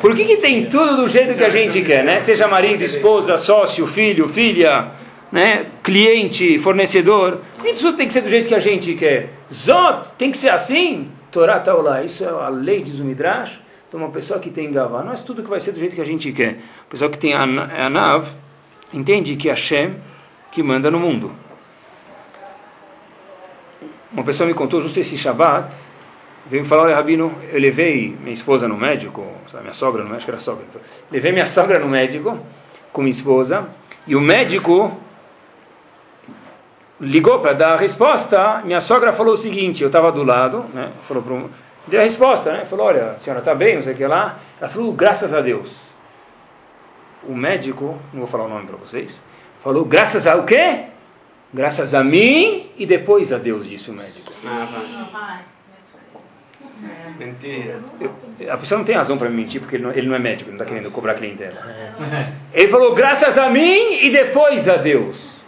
Por que, que tem tudo do jeito que a gente quer, né? Seja marido, esposa, sócio, filho, filha, né? Cliente, fornecedor. Nem tudo tem que ser do jeito que a gente quer. Zot tem que ser assim. Torá lá. Isso é a lei de Zumidrash. Então, uma pessoa que tem Gavá, não é tudo que vai ser do jeito que a gente quer. A pessoa que tem Anav, entende que é Hashem que manda no mundo. Uma pessoa me contou justo esse Shabbat, veio me falar, olha, Rabino, eu levei minha esposa no médico, minha sogra no médico, era sogra. Então, levei minha sogra no médico com minha esposa, e o médico ligou para dar a resposta, minha sogra falou o seguinte, eu estava do lado, né, falou para deu a resposta, né, falou, olha, a senhora está bem, não sei o que lá, ela falou, graças a Deus. O médico, não vou falar o nome para vocês, falou, graças a o quê? Graças a mim e depois a Deus, disse o médico. Ah, Mentira. a pessoa não tem razão para me mentir, porque ele não, ele não é médico, ele não está querendo cobrar clientela. Ele falou, graças a mim e depois a Deus.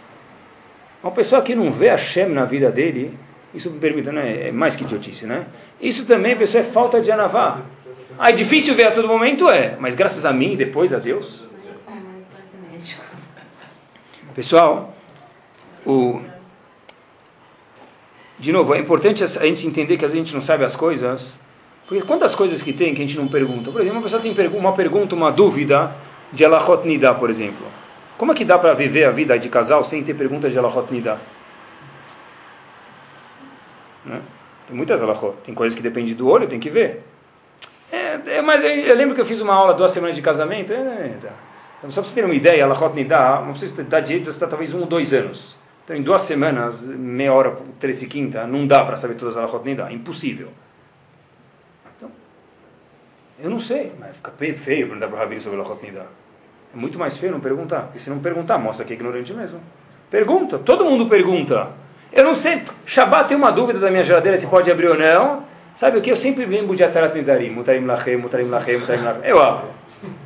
Uma pessoa que não vê a Shem na vida dele, isso me permite, né? é mais que idiotice, né? Isso também, pessoa, é falta de anavá. Ah, é difícil ver a todo momento? É, mas graças a mim e depois a Deus. Pessoal, o... de novo, é importante a gente entender que a gente não sabe as coisas, porque quantas coisas que tem que a gente não pergunta? Por exemplo, uma pessoa tem uma pergunta, uma dúvida de Alachot Nida, por exemplo. Como é que dá para viver a vida de casal sem ter perguntas de Alachot Nida? Né? Tem muitas Alachot. Tem coisas que dependem do olho, tem que ver. É, é, mas eu, eu, lembro que eu fiz uma aula duas semanas de casamento. É, tá. Então, só para você ter uma ideia, Alachot Nida, não precisa dar direito, você está talvez um ou dois anos. Então, em duas semanas, meia hora, três e quinta, não dá para saber todas as Alachot Nida. Impossível. Então, eu não sei, mas fica feio perguntar para o Rabino sobre Alachot Nida. É muito mais feio não perguntar. Porque se não perguntar, mostra que é ignorante mesmo. Pergunta, todo mundo pergunta. Eu não sei, Shabbat tem uma dúvida da minha geladeira se pode abrir ou não. Sabe o que? Eu sempre lembro de Atarat Nidarim, Mutarim Lachem, Mutarim Lachem, Mutarim Lachem. Eu abro.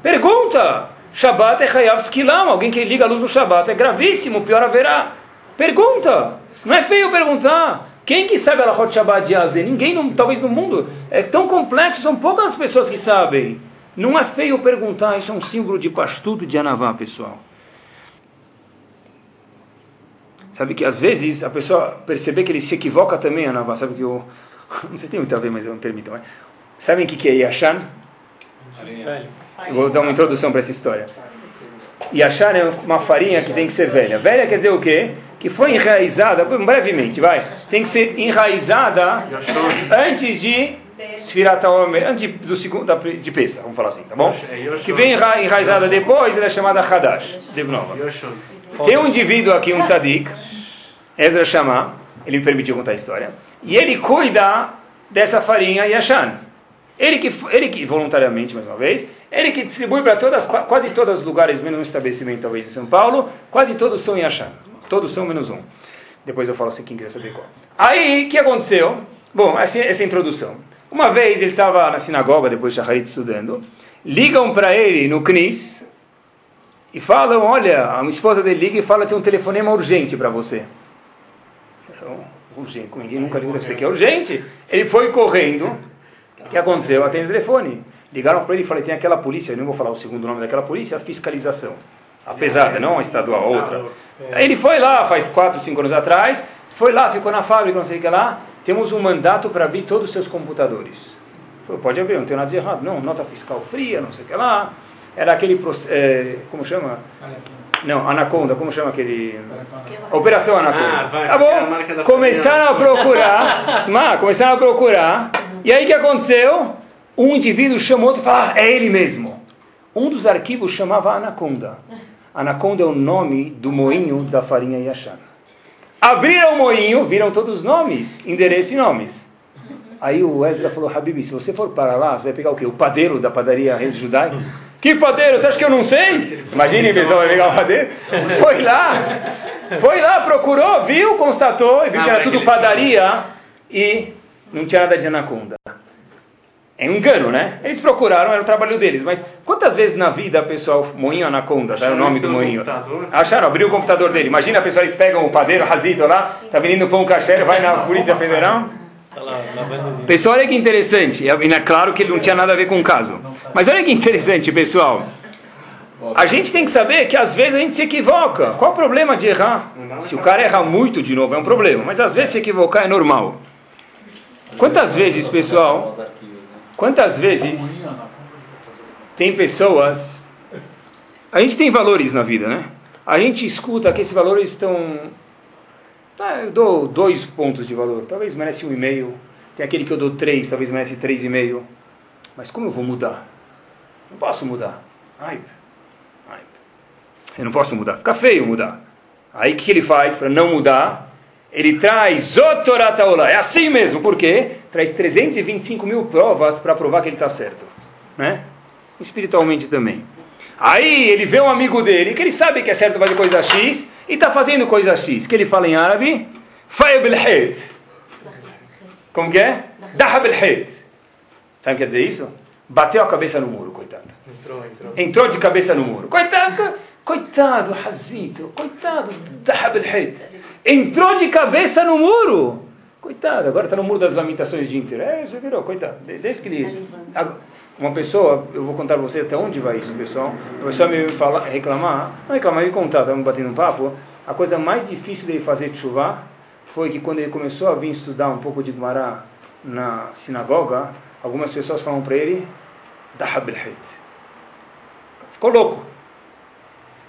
Pergunta! Shabbat é Hayav Skilam, alguém que liga a luz no Shabbat. É gravíssimo, pior haverá. Pergunta! Não é feio perguntar. Quem que sabe a Lachot Shabbat de Azé? Ninguém, talvez no mundo. É tão complexo, são poucas pessoas que sabem. Não é feio perguntar, isso é um símbolo de pastudo de Anavá, pessoal. Sabe que às vezes a pessoa perceber que ele se equivoca também, Anavá, sabe que eu. Não sei se tem muito a ver, mas eu não permito. Mas... Sabem o que, que é Yashan? Eu vou dar uma introdução para essa história. Yashan é uma farinha que tem que ser velha. Velha quer dizer o quê? Que foi enraizada, brevemente, vai. Tem que ser enraizada antes de Sfirat Omer, antes do segundo, de Pesa, vamos falar assim, tá bom? Que vem enraizada depois, ela é chamada Hadash, de novo. Tem um indivíduo aqui, um tzadik, Ezra Shama, ele me permitiu contar a história, e ele cuida dessa farinha Yashan. Ele que, ele que, voluntariamente, mais uma vez, ele que distribui para todas, quase todos os lugares, menos um estabelecimento, talvez, em São Paulo, quase todos são Yashan. Todos são menos um. Depois eu falo se quem quiser saber qual. Aí, o que aconteceu? Bom, essa, essa introdução. Uma vez ele estava na sinagoga, depois de Shacharit estudando, ligam para ele no CNIS e falam, olha, a esposa dele liga e fala, tem um telefonema urgente para você. Então, urgente, ninguém nunca liga, você que é urgente. Ele foi correndo, o que aconteceu? Atende o telefone. Ligaram para ele e falaram, tem aquela polícia, eu não vou falar o segundo nome daquela polícia, a fiscalização. A pesada, não a estadual, a outra. Aí ele foi lá, faz 4, 5 anos atrás, foi lá, ficou na fábrica, não sei o que lá, temos um mandato para abrir todos os seus computadores. Falei, pode abrir, não tem nada de errado. Não, nota fiscal fria, não sei o que lá. Era aquele, é, como chama? Não, Anaconda, como chama aquele? Operação Anaconda. Ah, vai, tá bom? Começaram a procurar, começaram a procurar, e aí o que aconteceu? Um indivíduo chamou outro e falou, ah, é ele mesmo. Um dos arquivos chamava Anaconda. Anaconda é o nome do moinho da farinha Yashan. Abriram o moinho, viram todos os nomes, endereço e nomes. Aí o Ezra falou, Habib, se você for para lá, você vai pegar o quê? O padeiro da padaria Rei Judai? Que padeiro? Você acha que eu não sei? Imagine, pessoal, vai pegar o padeiro. Foi lá, foi lá, procurou, viu, constatou, e viu que era tudo padaria e não tinha nada de anaconda. É um engano, né? Eles procuraram, era o trabalho deles. Mas quantas vezes na vida, pessoal, moinho anaconda, tá o nome do moinho? Acharam, abriu o computador dele. Imagina, pessoal, eles pegam o padeiro, razito lá, tá vendendo pão caché, vai na Polícia Federal. Tá Pessoal, olha que interessante. E é claro que ele não tinha nada a ver com o caso. Mas olha que interessante, pessoal. A gente tem que saber que às vezes a gente se equivoca. Qual o problema de errar? Se o cara erra muito de novo, é um problema. Mas às vezes se equivocar é normal. Quantas vezes, pessoal, quantas vezes tem pessoas. A gente tem valores na vida, né? A gente escuta que esses valores estão. Ah, eu dou dois pontos de valor, talvez merece um e meio. Tem aquele que eu dou três, talvez merece três e meio. Mas como eu vou mudar? Não posso mudar. Ai, ai. Eu não posso mudar. Fica feio mudar. Aí o que ele faz para não mudar? Ele traz Otorataola. É assim mesmo. Por quê? Traz 325 mil provas para provar que ele está certo. Né? Espiritualmente também. Aí ele vê um amigo dele, que ele sabe que é certo fazer coisa X, e está fazendo coisa X. Que ele fala em árabe? Faya bilhid. Como que é? Daha bilhid. Sabe o que quer dizer isso? Bateu a cabeça no muro, coitado. Entrou, entrou. Entrou de cabeça no muro. Coitado, coitado, Razito, coitado, Daha bilhid. Entrou de cabeça no muro. Coitado, agora está no muro das lamentações o dia inteiro. É, você virou, coitado. De- Desde que ele. Ag- Uma pessoa, eu vou contar para você até onde vai isso, pessoal. A pessoa me fala, reclamar, não reclamar, me contar, estava me batendo um papo. A coisa mais difícil dele fazer de chuva foi que quando ele começou a vir estudar um pouco de Gumará na sinagoga, algumas pessoas falaram para ele, Dahab al Ficou louco.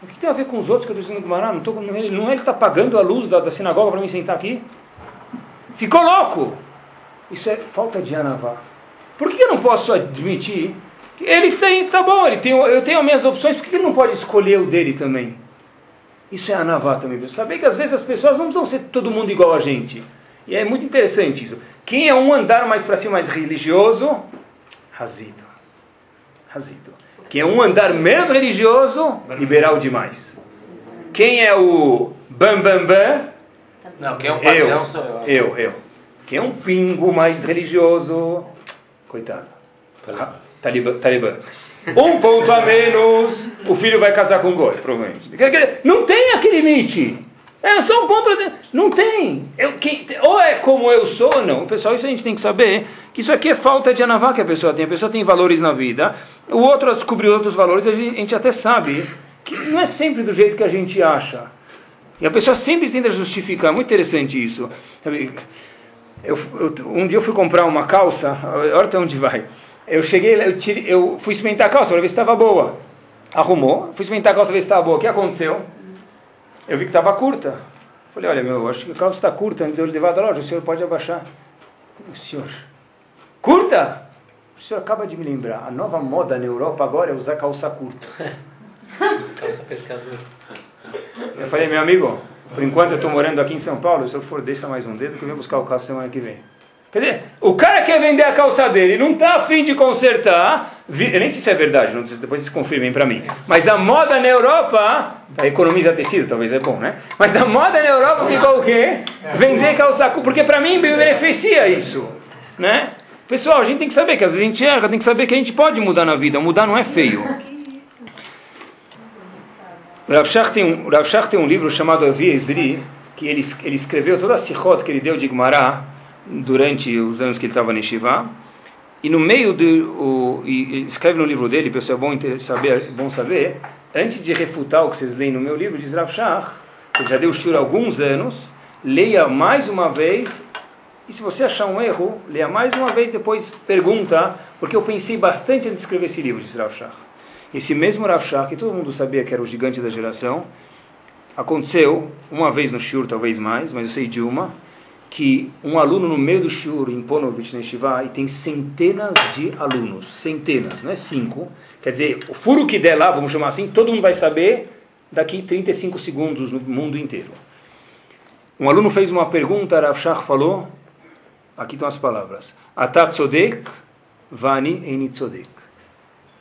O que tem a ver com os outros que eu estou estudando Gumará? Não, tô, não, ele, não é ele que está pagando a luz da, da sinagoga para mim sentar aqui? Ficou louco! Isso é falta de anavá. Por que eu não posso admitir ele tem, tá bom, ele tem, eu tenho as minhas opções, por que ele não pode escolher o dele também? Isso é anavá também. viu? Saber que às vezes as pessoas não precisam ser todo mundo igual a gente. E é muito interessante isso. Quem é um andar mais para cima, mais religioso? Razito. Razito. Quem é um andar menos religioso? Liberal demais. Quem é o bam bam bam? Não, quem é um Eu, padrão sou eu. eu, eu. Quem é um pingo mais religioso? Coitado. Ah, Talibã. talibã. Um ponto a menos, o filho vai casar com o Goi, provavelmente. Não tem aquele limite. É só um ponto. a- Não tem. Eu, quem- ou é como eu sou ou não. Pessoal, isso a gente tem que saber. Que isso aqui é falta de anavá que a pessoa tem. A pessoa tem valores na vida. O outro descobriu outros valores. A gente, a gente até sabe que não é sempre do jeito que a gente acha. E a pessoa sempre tenta justificar. Muito interessante isso. Sabe, eu, eu- um dia eu fui comprar uma calça, olha até onde vai. Eu cheguei, eu, tirei, eu fui experimentar a calça para ver se estava boa. Arrumou, fui experimentar a calça para ver se estava boa. O que aconteceu? Eu vi que estava curta. Falei, olha, meu, acho que a calça está curta. Antes de eu levar da loja, o senhor pode abaixar. O senhor, curta? O senhor acaba de me lembrar. A nova moda na Europa agora é usar calça curta. Calça pescador. Eu falei, meu amigo, por enquanto eu estou morando aqui em São Paulo, se eu for, deixa mais um dedo que eu venho buscar o carro semana que vem. Quer dizer, o cara quer vender a calça dele, não está afim de consertar. Eu nem sei se é verdade, não sei se depois vocês confirmem para mim. Mas a moda na Europa, economiza tecido, talvez é bom, né? Mas a moda na Europa ficou o quê? Vender calça porque para mim beneficia isso, né? Pessoal, a gente tem que saber que às vezes a gente erra, tem que saber que a gente pode mudar na vida. Mudar não é feio. O Rav Shach tem um, Rav Shach tem um livro chamado Avi Ezri, que ele, ele escreveu toda a sichot que ele deu de Gemara durante os anos que ele estava em Shiva. E no meio do. O, e, escreve no livro dele, pessoal, é bom saber, bom saber, antes de refutar o que vocês leem no meu livro, diz Rav Shach, ele já deu shur há alguns anos, leia mais uma vez, e se você achar um erro, leia mais uma vez, depois pergunta, porque eu pensei bastante antes de escrever esse livro, diz Rav Shach. Esse mesmo Rav Shach, que todo mundo sabia que era o gigante da geração, aconteceu uma vez no Shur, talvez mais, mas eu sei de uma, que um aluno no meio do Shur, em Ponovitch, na Yeshiva, e tem centenas de alunos, centenas, não é cinco, quer dizer, o furo que der lá, vamos chamar assim, todo mundo vai saber daqui 35 segundos no mundo inteiro. Um aluno fez uma pergunta, Rav falou, aqui estão as palavras, Atat tzodek, vani eni tzodek.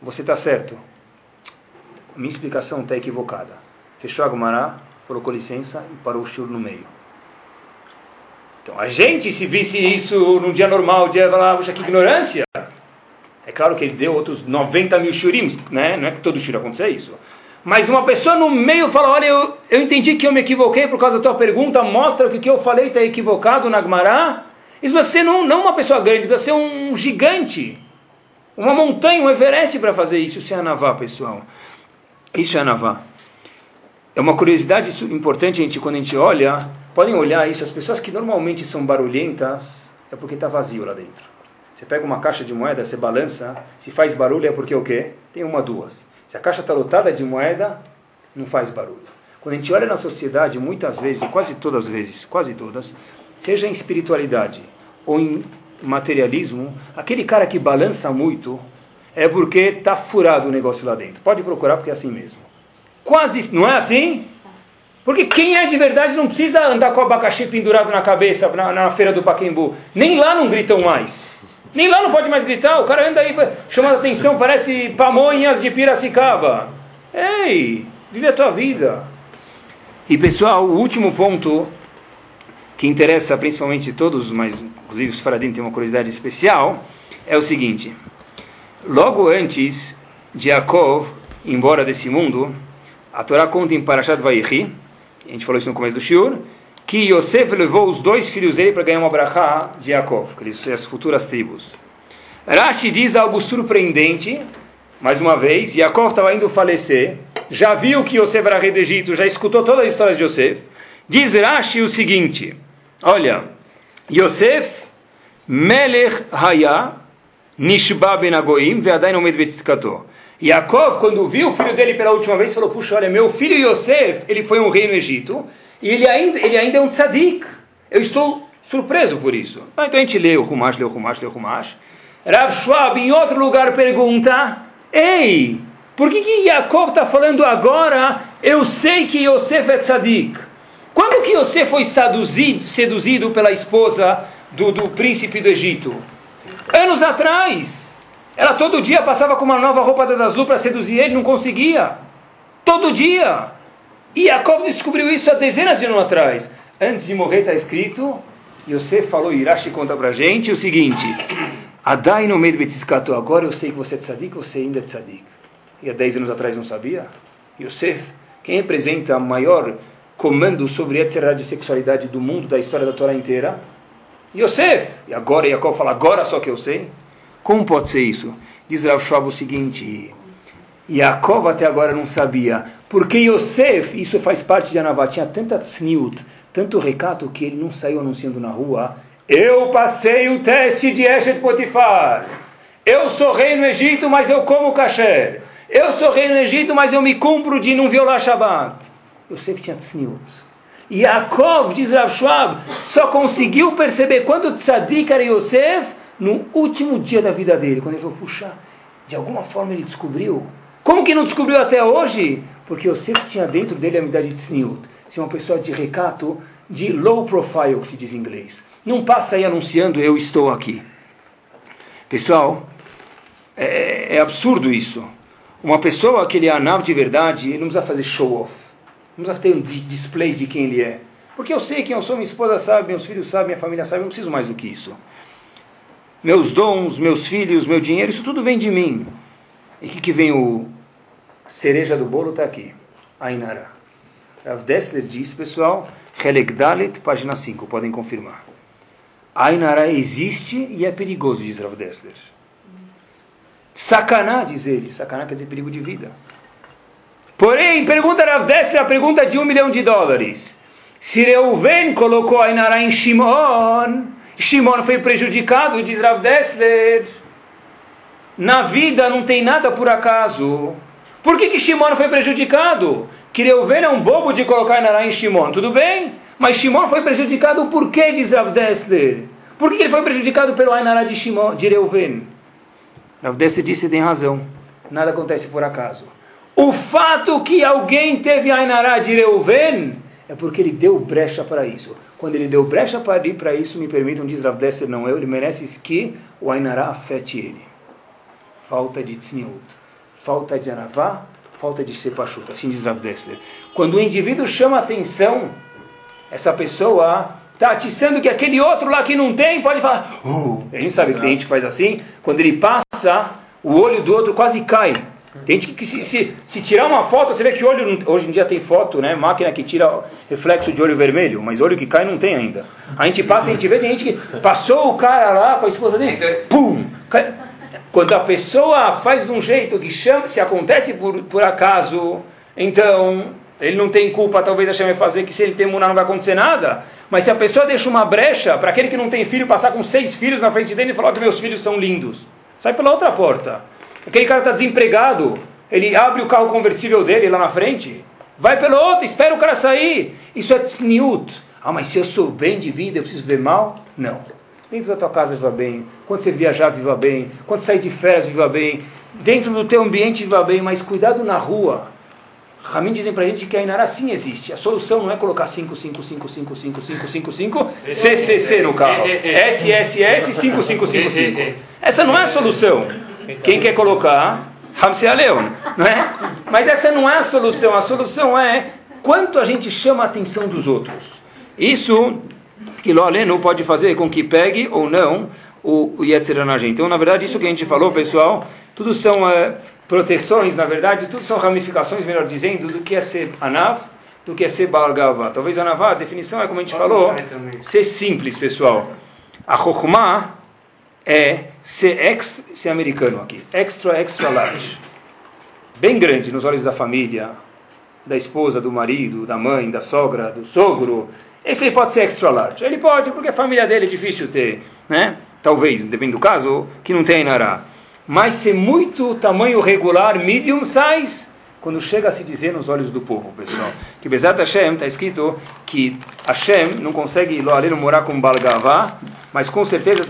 Você está certo. Minha explicação está equivocada. Fechou a Gumará, colocou licença e parou o shur no meio. Então, a gente, se visse isso num dia normal, dia falar, puxa, que ignorância. É claro que ele deu outros 90 mil shurim, né? Não é que todo shur aconteça isso. Mas uma pessoa no meio fala, olha, eu, eu entendi que eu me equivoquei por causa da tua pergunta, mostra que o que eu falei está equivocado na Gumará. Isso ser não, não uma pessoa grande, vai ser um gigante. Uma montanha, um Everest para fazer isso. Isso é Anavá, pessoal. Isso é Anavá. É uma curiosidade importante, gente, quando a gente olha, podem olhar isso, as pessoas que normalmente são barulhentas, é porque está vazio lá dentro. Você pega uma caixa de moeda, você balança, se faz barulho é porque o quê? Tem uma, duas. Se a caixa está lotada de moeda, não faz barulho. Quando a gente olha na sociedade, muitas vezes, quase todas as vezes, quase todas, seja em espiritualidade ou em materialismo, aquele cara que balança muito é porque está furado o negócio lá dentro. Pode procurar porque é assim mesmo. Quase, não é assim? Porque quem é de verdade não precisa andar com o abacaxi pendurado na cabeça na, na feira do Paquembu. Nem lá não gritam mais. Nem lá não pode mais gritar. O cara anda aí chamando atenção, parece pamonhas de Piracicaba. Ei, vive a tua vida. E pessoal, o último ponto que interessa principalmente todos, mas inclusive os faradim têm uma curiosidade especial, é o seguinte. Logo antes de Yaakov ir embora desse mundo, a Torá conta em Parashat Vaichi, a gente falou isso no começo do Shiur, que Yosef levou os dois filhos dele para ganhar uma brachá de Yaakov, que eles são as futuras tribos. Rashi diz algo surpreendente, mais uma vez, Yaakov estava indo falecer, já viu que Yosef era rei do Egito, já escutou toda a história de Yosef. Diz Rashi o seguinte, olha, Yosef Melech Haya Nishba Ben Agoim Ve'adain Omed Betzkato. Yaakov, quando viu o filho dele pela última vez, falou, puxa, olha, meu filho Yosef, ele foi um rei no Egito, e ele ainda, ele ainda é um tzadik. Eu estou surpreso por isso. Ah, então a gente lê o Humash, lê o Humash, lê o Humash. Rav Schwab, em outro lugar, pergunta, ei, por que, que Yaakov está falando agora, eu sei que Yosef é tzadik? Quando que Yosef foi seduzido, seduzido pela esposa do, do príncipe do Egito? Anos atrás. Ela todo dia passava com uma nova roupa da Daslu para seduzir ele, não conseguia. Todo dia. E Yaakov descobriu isso há dezenas de anos atrás. Antes de morrer está escrito, Yosef falou, Irashi conta para gente o seguinte, Adai no meio betiscato, agora eu sei que você é tzadik, você ainda é tzadik. E há dez anos atrás não sabia? Yosef, quem representa o maior comando sobre a de sexualidade do mundo, da história da Torá inteira? Yosef. E agora Yaakov fala, agora só que eu sei? Como pode ser isso? Diz Rav Schwab o seguinte, Yaakov até agora não sabia, porque Yosef, isso faz parte de Anavá, tinha tanta tzniut, tanto recato que ele não saiu anunciando na rua, eu passei o teste de Eshet Potifar, eu sou rei no Egito, mas eu como kasher, eu sou rei no Egito, mas eu me cumpro de não violar Shabbat. Yosef tinha tzniut. Yaakov, diz Rav Schwab, só conseguiu perceber quanto tzadik era Yosef no último dia da vida dele, quando ele falou, puxa, de alguma forma ele descobriu. Como que não descobriu até hoje? Porque Yosef tinha dentro dele a unidade de tzniut. Ser uma pessoa de recato, de low profile, que se diz em inglês. Não passa aí anunciando, eu estou aqui. Pessoal, é, é absurdo isso. Uma pessoa que ele é anab de verdade, ele não precisa fazer show off. Não precisa ter um display de quem ele é. Porque eu sei quem eu sou, minha esposa sabe, meus filhos sabem, minha família sabe, eu não preciso mais do que isso. Meus dons, meus filhos, meu dinheiro, isso tudo vem de mim. E que, que vem o cereja do bolo? Está aqui. Ainara. Rav Dessler diz, pessoal, Helek Dalet, página 5, podem confirmar. Ainara existe e é perigoso, diz Rav Dessler. Sacaná, diz ele. Sacaná quer dizer perigo de vida. Porém, pergunta Rav Dessler, a pergunta de um milhão de dólares. Se Reuven colocou Ainara em Shimon, Shimon foi prejudicado, diz Rav Dessler. Na vida não tem nada por acaso. Por que, que Shimon foi prejudicado? Que Reuven é um bobo de colocar Ainara em Shimon, tudo bem? Mas Shimon foi prejudicado por quê, diz Rav Dessler? Por que ele foi prejudicado pelo Ainara de, Shimon, de Reuven? Rav Dessler disse, tem razão. Nada acontece por acaso. O fato que alguém teve Ainara de Reuven é porque ele deu brecha para isso. Quando ele deu brecha para ir para isso, me permitam, diz Rav Desser, não eu, ele merece que o Ainará afete ele. Falta de tzniut, falta de anavá, falta de sepachut, assim diz Rav Dessler. Quando o indivíduo chama atenção, essa pessoa está atiçando que aquele outro lá que não tem pode falar. Uh, a gente sabe que tem gente que faz assim, quando ele passa, o olho do outro quase cai. Tem gente que se, se, se tirar uma foto, você vê que olho. Hoje em dia tem foto, né? Máquina que tira reflexo de olho vermelho, mas olho que cai não tem ainda. A gente passa, a gente vê, tem gente que passou o cara lá com a esposa dele, pum! cai. Quando a pessoa faz de um jeito que chama, se acontece por, por acaso, então ele não tem culpa, talvez a chame fazer, que se ele tem muná não vai acontecer nada. Mas se a pessoa deixa uma brecha para aquele que não tem filho passar com seis filhos na frente dele e falar que meus filhos são lindos, sai pela outra porta. Aquele cara está desempregado, ele abre o carro conversível dele lá na frente, vai pelo outro, espera o cara sair. Isso é tzniut. Ah, mas se eu sou bem de vida, eu preciso ver mal? Não. Dentro da tua casa viva bem, quando você viajar viva bem, quando sair de férias viva bem, dentro do teu ambiente viva bem, mas cuidado na rua. Ramin dizem pra gente que a Inara sim existe. A solução não é colocar 5, 5, 5, 5, 5, 5, 5, 5, CCC no carro. SSS 5, 5, 5, 5. Essa não é a solução. Quem quer colocar, Hamse Leon, não é? Mas essa não é a solução. A solução é quanto a gente chama a atenção dos outros. Isso que Aleno pode fazer com que pegue ou não o, o na gente. Então, na verdade, isso que a gente falou, pessoal, tudo são eh, proteções, na verdade, tudo são ramificações, melhor dizendo, do que é ser Anav, do que é ser Baal Gavá. Talvez Anavá, a definição é, como a gente falou, ser simples, pessoal. A Chokhmah é ser, extra, ser americano aqui, extra, extra large. Bem grande nos olhos da família, da esposa, do marido, da mãe, da sogra, do sogro. Esse ele pode ser extra large. Ele pode, porque a família dele é difícil ter, né? Talvez, depende do caso, que não tem Inará. Mas ser muito tamanho regular, medium size, quando chega a se dizer nos olhos do povo, pessoal. Que Bezat Hashem está escrito que Hashem não consegue Loaleno morar com Balgavá, mas com certeza,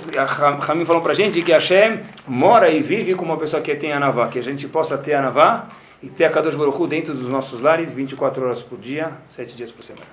Ramim falou para a gente que Hashem mora e vive com uma pessoa que tem Anavá, que a gente possa ter Anavá e ter a Kadosh Baruch Hu dentro dos nossos lares 24 horas por dia, 7 dias por semana.